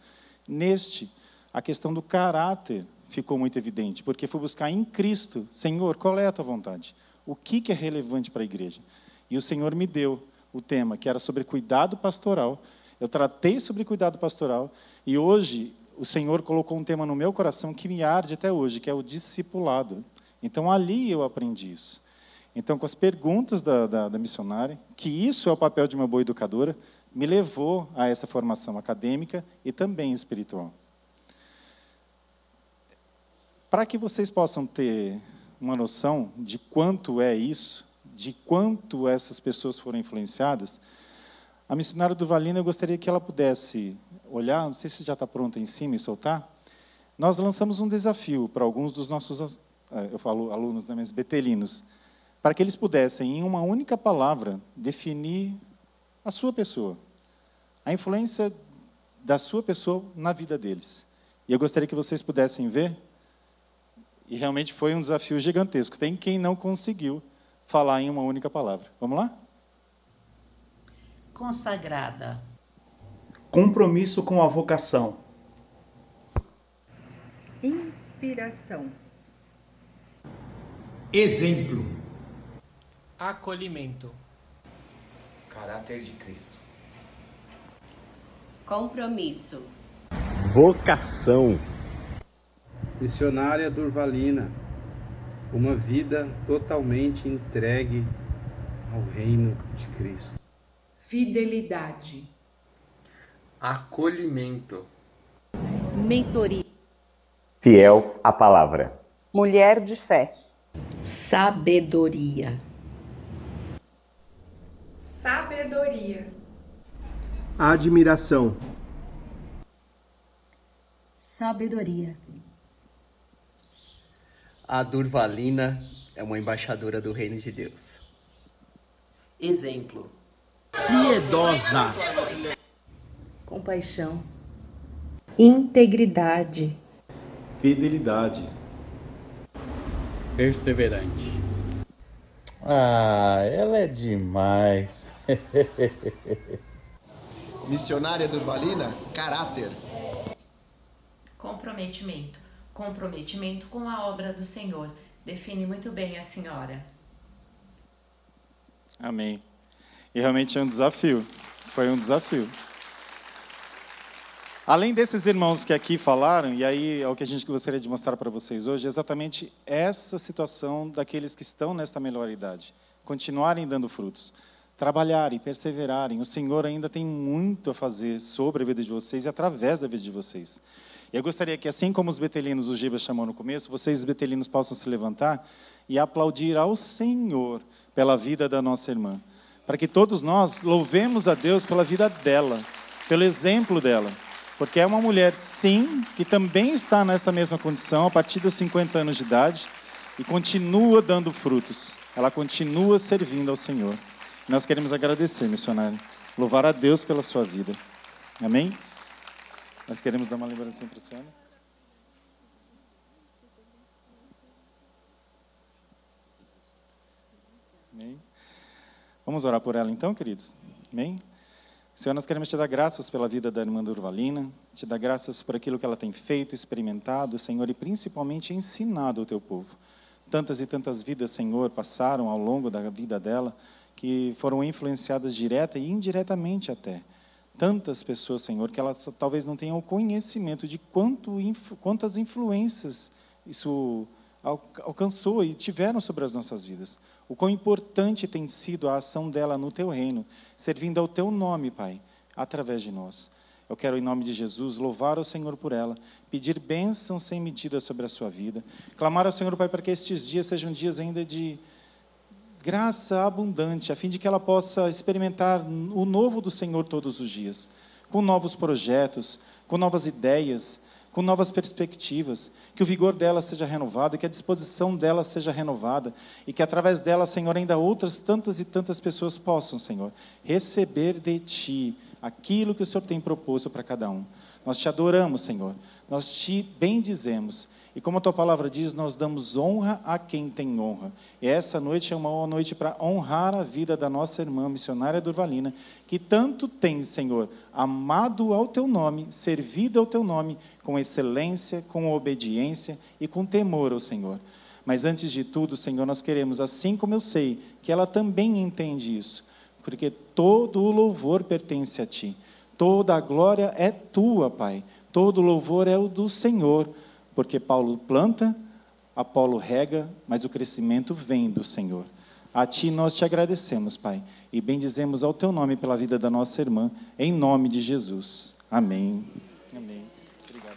[SPEAKER 7] Neste, a questão do caráter ficou muito evidente, porque fui buscar em Cristo, Senhor, qual é a tua vontade? O que, que é relevante para a igreja? E o Senhor me deu o tema, que era sobre cuidado pastoral. Eu tratei sobre cuidado pastoral, e hoje o Senhor colocou um tema no meu coração que me arde até hoje, que é o discipulado. Então ali eu aprendi isso. Então, com as perguntas da, da, da missionária, que isso é o papel de uma boa educadora, me levou a essa formação acadêmica e também espiritual. Para que vocês possam ter uma noção de quanto é isso, de quanto essas pessoas foram influenciadas, a missionária do Valina, eu gostaria que ela pudesse olhar, não sei se já está pronta em cima e soltar. Nós lançamos um desafio para alguns dos nossos, eh, eu falo alunos, né, mas betelinos, para que eles pudessem, em uma única palavra, definir a sua pessoa, a influência da sua pessoa na vida deles. E eu gostaria que vocês pudessem ver, e realmente foi um desafio gigantesco. Tem quem não conseguiu falar em uma única palavra. Vamos lá?
[SPEAKER 8] Consagrada.
[SPEAKER 9] Compromisso com a vocação.
[SPEAKER 10] Inspiração.
[SPEAKER 9] Exemplo.
[SPEAKER 11] Acolhimento.
[SPEAKER 12] Caráter de Cristo.
[SPEAKER 13] Compromisso.
[SPEAKER 14] Vocação.
[SPEAKER 15] Missionária Durvalina. Uma vida totalmente entregue ao reino de Cristo.
[SPEAKER 10] Fidelidade.
[SPEAKER 11] Acolhimento.
[SPEAKER 13] Mentoria.
[SPEAKER 14] Fiel à palavra.
[SPEAKER 16] Mulher de fé.
[SPEAKER 8] Sabedoria.
[SPEAKER 10] Sabedoria.
[SPEAKER 9] Admiração.
[SPEAKER 8] Sabedoria.
[SPEAKER 17] A Durvalina é uma embaixadora do reino de Deus.
[SPEAKER 13] Exemplo.
[SPEAKER 5] Piedosa.
[SPEAKER 10] Compaixão. Integridade.
[SPEAKER 7] Fidelidade.
[SPEAKER 11] Perseverante.
[SPEAKER 14] Ah, ela é demais.
[SPEAKER 12] Missionária Durvalina, caráter.
[SPEAKER 8] Comprometimento. Comprometimento com a obra do Senhor. Define muito bem a senhora.
[SPEAKER 7] Amém. E realmente é um desafio. Foi um desafio. Além desses irmãos que aqui falaram, e aí é o que a gente gostaria de mostrar para vocês hoje, é exatamente essa situação daqueles que estão nesta melhor idade. Continuarem dando frutos. Trabalharem, perseverarem. O Senhor ainda tem muito a fazer sobre a vida de vocês e através da vida de vocês. Eu gostaria que, assim como os betelinos, o Giba chamou no começo, vocês, betelinos, possam se levantar e aplaudir ao Senhor pela vida da nossa irmã. Para que todos nós louvemos a Deus pela vida dela, pelo exemplo dela. Porque é uma mulher, sim, que também está nessa mesma condição a partir dos 50 anos de idade e continua dando frutos. Ela continua servindo ao Senhor. Nós queremos agradecer, missionário. Louvar a Deus pela sua vida. Amém? Nós queremos dar uma lembrança para a senhora. Amém? Vamos orar por ela então, queridos? Amém? Senhor, nós queremos te dar graças pela vida da irmã Durvalina, te dar graças por aquilo que ela tem feito, experimentado, Senhor, e principalmente ensinado ao teu povo. Tantas e tantas vidas, Senhor, passaram ao longo da vida dela, que foram influenciadas direta e indiretamente até. Tantas pessoas, Senhor, que elas talvez não tenham o conhecimento de quanto, quantas influências isso alcançou e tiveram sobre as nossas vidas. O quão importante tem sido a ação dela no teu reino, servindo ao teu nome, Pai, através de nós. Eu quero, em nome de Jesus, louvar ao Senhor por ela, pedir bênção sem medida sobre a sua vida, clamar ao Senhor, Pai, para que estes dias sejam dias ainda de graça abundante, a fim de que ela possa experimentar o novo do Senhor todos os dias, com novos projetos, com novas ideias, com novas perspectivas, que o vigor dela seja renovado, que a disposição dela seja renovada e que através dela, Senhor, ainda outras tantas e tantas pessoas possam, Senhor, receber de Ti aquilo que o Senhor tem proposto para cada um. Nós te adoramos, Senhor, nós te bendizemos e como a tua palavra diz, nós damos honra a quem tem honra. E essa noite é uma noite para honrar a vida da nossa irmã missionária Durvalina, que tanto tem, Senhor, amado ao teu nome, servido ao teu nome, com excelência, com obediência e com temor ao Senhor. Mas antes de tudo, Senhor, nós queremos, assim como eu sei que ela também entende isso, porque todo o louvor pertence a ti, toda a glória é tua, Pai, todo louvor é o do Senhor porque Paulo planta, Apolo rega, mas o crescimento vem do Senhor. A Ti nós te agradecemos, Pai, e bendizemos ao Teu nome pela vida da nossa irmã, em nome de Jesus. Amém. Amém. Obrigado.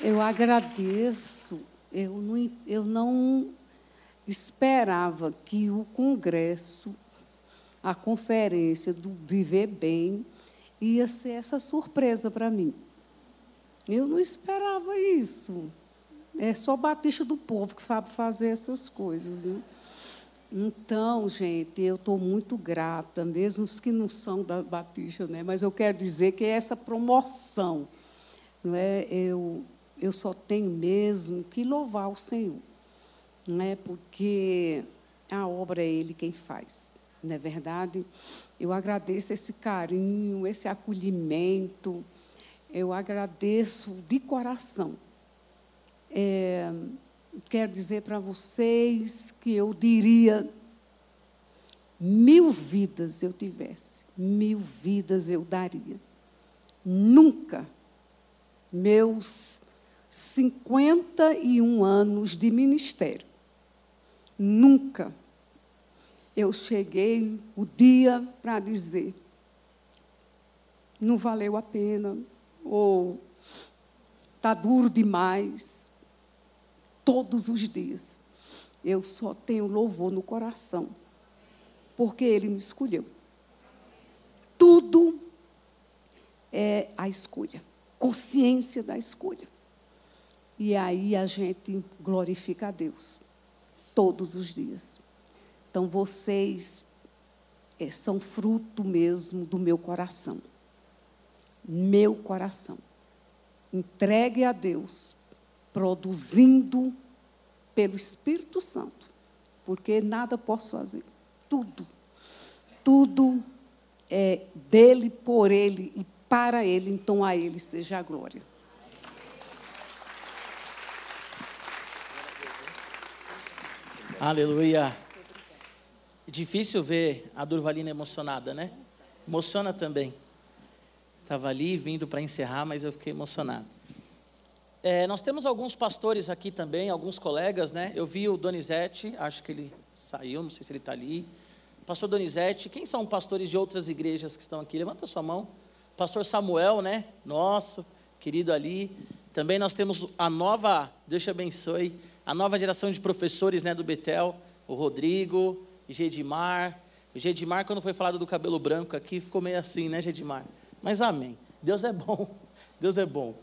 [SPEAKER 6] Eu agradeço. Eu não, eu não esperava que o congresso, a conferência do Viver Bem, ia ser essa surpresa para mim. Eu não esperava isso. É só Batista do povo que sabe fazer essas coisas. Né? Então, gente, eu estou muito grata, mesmo os que não são da Batista, né? mas eu quero dizer que essa promoção, não é? eu, eu só tenho mesmo que louvar o Senhor, não é? porque a obra é Ele quem faz, não é verdade? Eu agradeço esse carinho, esse acolhimento, eu agradeço de coração. É, quero dizer para vocês que eu diria mil vidas eu tivesse, mil vidas eu daria. Nunca, meus 51 anos de ministério, nunca eu cheguei o dia para dizer não valeu a pena, ou está duro demais. Todos os dias. Eu só tenho louvor no coração, porque Ele me escolheu. Tudo é a escolha, consciência da escolha. E aí a gente glorifica a Deus todos os dias. Então vocês é, são fruto mesmo do meu coração meu coração. Entregue a Deus, produzindo pelo Espírito Santo, porque nada posso fazer. Tudo, tudo é dele, por ele e para ele, então a ele seja a glória.
[SPEAKER 5] Aleluia. Difícil ver a Durvalina emocionada, né? Emociona também. Estava ali vindo para encerrar, mas eu fiquei emocionado. É, nós temos alguns pastores aqui também, alguns colegas, né? Eu vi o Donizete, acho que ele saiu, não sei se ele está ali. Pastor Donizete, quem são pastores de outras igrejas que estão aqui? Levanta sua mão. Pastor Samuel, né? Nosso, querido ali. Também nós temos a nova, Deus te abençoe, a nova geração de professores né, do Betel, o Rodrigo, Gedimar. O Gedimar, quando foi falado do cabelo branco aqui, ficou meio assim, né, Gedimar? Mas amém. Deus é bom. Deus é bom.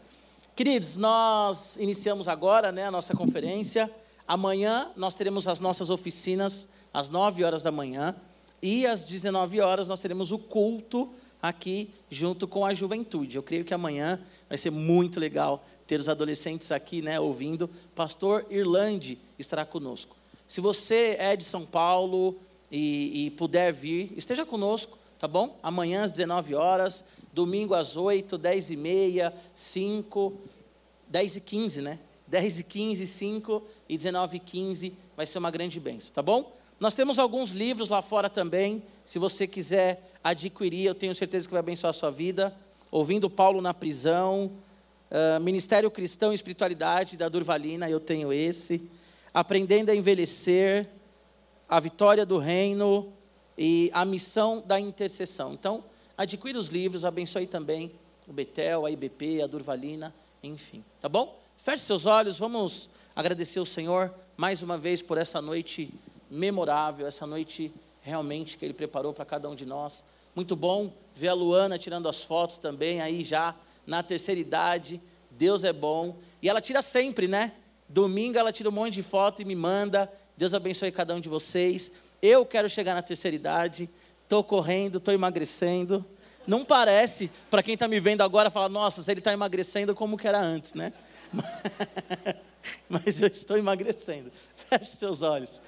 [SPEAKER 5] Queridos, nós iniciamos agora né, a nossa conferência. Amanhã nós teremos as nossas oficinas às 9 horas da manhã. E às 19 horas nós teremos o culto aqui junto com a juventude. Eu creio que amanhã vai ser muito legal ter os adolescentes aqui, né, ouvindo. Pastor Irlande estará conosco. Se você é de São Paulo e, e puder vir, esteja conosco, tá bom? Amanhã às 19 horas domingo às 8, 10 e meia, 5, 10 e 15, né? 10 e 15, 5 e 19 e 15, vai ser uma grande bênção, tá bom? Nós temos alguns livros lá fora também, se você quiser adquirir, eu tenho certeza que vai abençoar a sua vida. Ouvindo Paulo na prisão, uh, Ministério Cristão e Espiritualidade da Durvalina, eu tenho esse. Aprendendo a envelhecer, a vitória do reino e a missão da intercessão. Então, adquira os livros, abençoe também o Betel, a IBP, a Durvalina, enfim, tá bom? Feche seus olhos, vamos agradecer o Senhor mais uma vez por essa noite memorável, essa noite realmente que Ele preparou para cada um de nós. Muito bom ver a Luana tirando as fotos também, aí já na terceira idade. Deus é bom. E ela tira sempre, né? Domingo ela tira um monte de foto e me manda. Deus abençoe cada um de vocês. Eu quero chegar na terceira idade estou correndo, estou emagrecendo. Não parece, para quem está me vendo agora, falar, nossa, se ele está emagrecendo como que era antes, né? Mas eu estou emagrecendo. Feche seus olhos.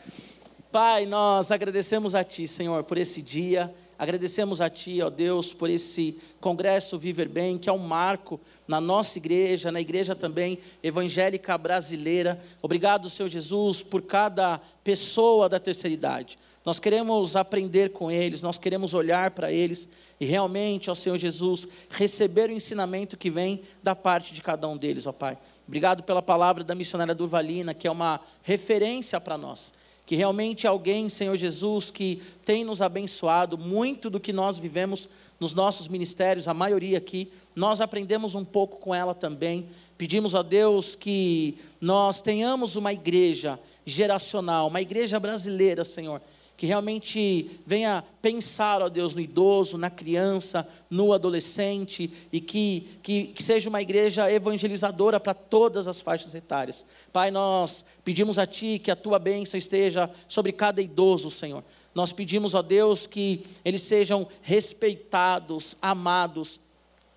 [SPEAKER 5] Pai, nós agradecemos a Ti, Senhor, por esse dia. Agradecemos a Ti, ó Deus, por esse congresso Viver Bem, que é um marco na nossa igreja, na igreja também evangélica brasileira. Obrigado, Senhor Jesus, por cada pessoa da terceira idade. Nós queremos aprender com eles, nós queremos olhar para eles e realmente, ó Senhor Jesus, receber o ensinamento que vem da parte de cada um deles, ó Pai. Obrigado pela palavra da missionária Durvalina, que é uma referência para nós. Que realmente alguém, Senhor Jesus, que tem nos abençoado. Muito do que nós vivemos nos nossos ministérios, a maioria aqui, nós aprendemos um pouco com ela também. Pedimos a Deus que nós tenhamos uma igreja geracional, uma igreja brasileira, Senhor, que realmente venha pensar, ó Deus, no idoso, na criança, no adolescente, e que, que, que seja uma igreja evangelizadora para todas as faixas etárias. Pai, nós pedimos a Ti que a Tua bênção esteja sobre cada idoso, Senhor. Nós pedimos a Deus que eles sejam respeitados, amados,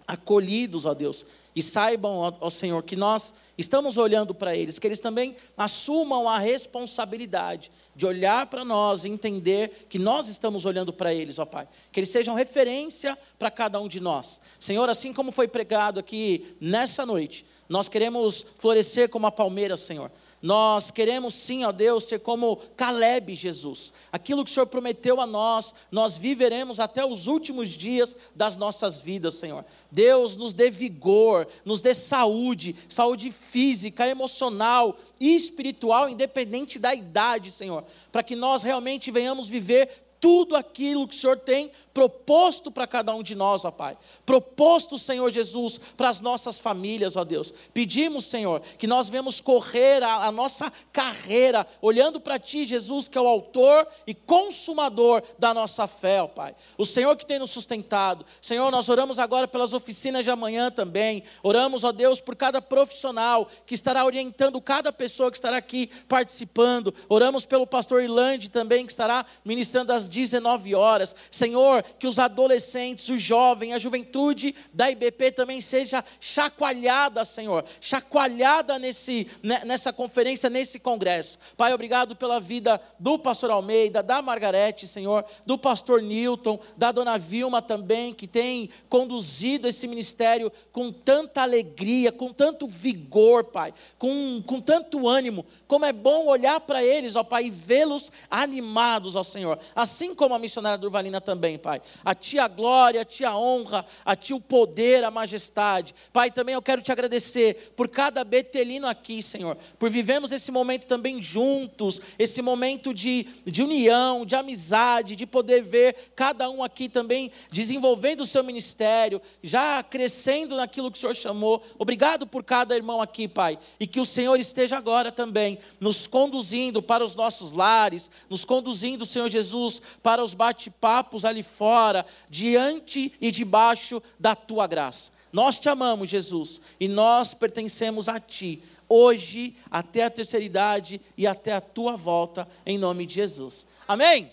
[SPEAKER 5] acolhidos, ó Deus, e saibam, ó, Senhor, que nós estamos olhando para eles, que eles também assumam a responsabilidade de olhar para nós e entender que nós estamos olhando para eles, ó Pai. Que eles sejam referência para cada um de nós. Senhor, assim como foi pregado aqui nessa noite, nós queremos florescer como a palmeira, Senhor. Nós queremos sim, ó Deus, ser como Caleb Jesus. Aquilo que o Senhor prometeu a nós, nós viveremos até os últimos dias das nossas vidas, Senhor. Deus nos dê vigor, nos dê saúde, saúde física, emocional e espiritual, independente da idade, Senhor, para que nós realmente venhamos viver tudo aquilo que o Senhor tem proposto para cada um de nós, ó Pai. Proposto, Senhor Jesus, para as nossas famílias, ó Deus. Pedimos, Senhor, que nós venhamos correr a, a nossa carreira, olhando para Ti, Jesus, que é o autor e consumador da nossa fé, ó Pai. O Senhor que tem nos sustentado. Senhor, nós oramos agora pelas oficinas de amanhã também. Oramos, ó Deus, por cada profissional que estará orientando cada pessoa que estará aqui participando. Oramos pelo pastor Irlande também, que estará ministrando às 19 horas. Senhor, que os adolescentes, os jovens, a juventude da IBP também seja chacoalhada, Senhor, chacoalhada nesse, né, nessa conferência, nesse congresso. Pai, obrigado pela vida do pastor Almeida, da Margarete, Senhor, do pastor Newton, da dona Vilma também, que tem conduzido esse ministério com tanta alegria, com tanto vigor, Pai, com, com tanto ânimo. Como é bom olhar para eles, ó Pai, e vê-los animados, ó Senhor. Assim como a missionária Durvalina também. Pai. A Ti a glória, a Ti a honra, a Ti o poder, a majestade. Pai, também eu quero te agradecer por cada betelino aqui, Senhor, por vivemos esse momento também juntos, esse momento de, de união, de amizade, de poder ver cada um aqui também desenvolvendo o seu ministério, já crescendo naquilo que o Senhor chamou. Obrigado por cada irmão aqui, Pai, e que o Senhor esteja agora também nos conduzindo para os nossos lares, nos conduzindo, Senhor Jesus, para os bate-papos ali fora diante e debaixo da tua graça. Nós te amamos, Jesus, e nós pertencemos a ti, hoje, até a terceira idade e até a tua volta, em nome de Jesus. Amém?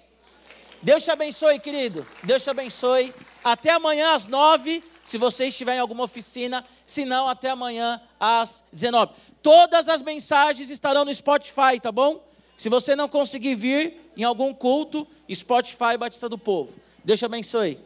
[SPEAKER 5] Deus te abençoe, querido. Deus te abençoe. Até amanhã às nove, se você estiver em alguma oficina, se não, até amanhã às 19. Todas as mensagens estarão no Spotify, tá bom? Se você não conseguir vir em algum culto, Spotify Batista do Povo. Deus te abençoe.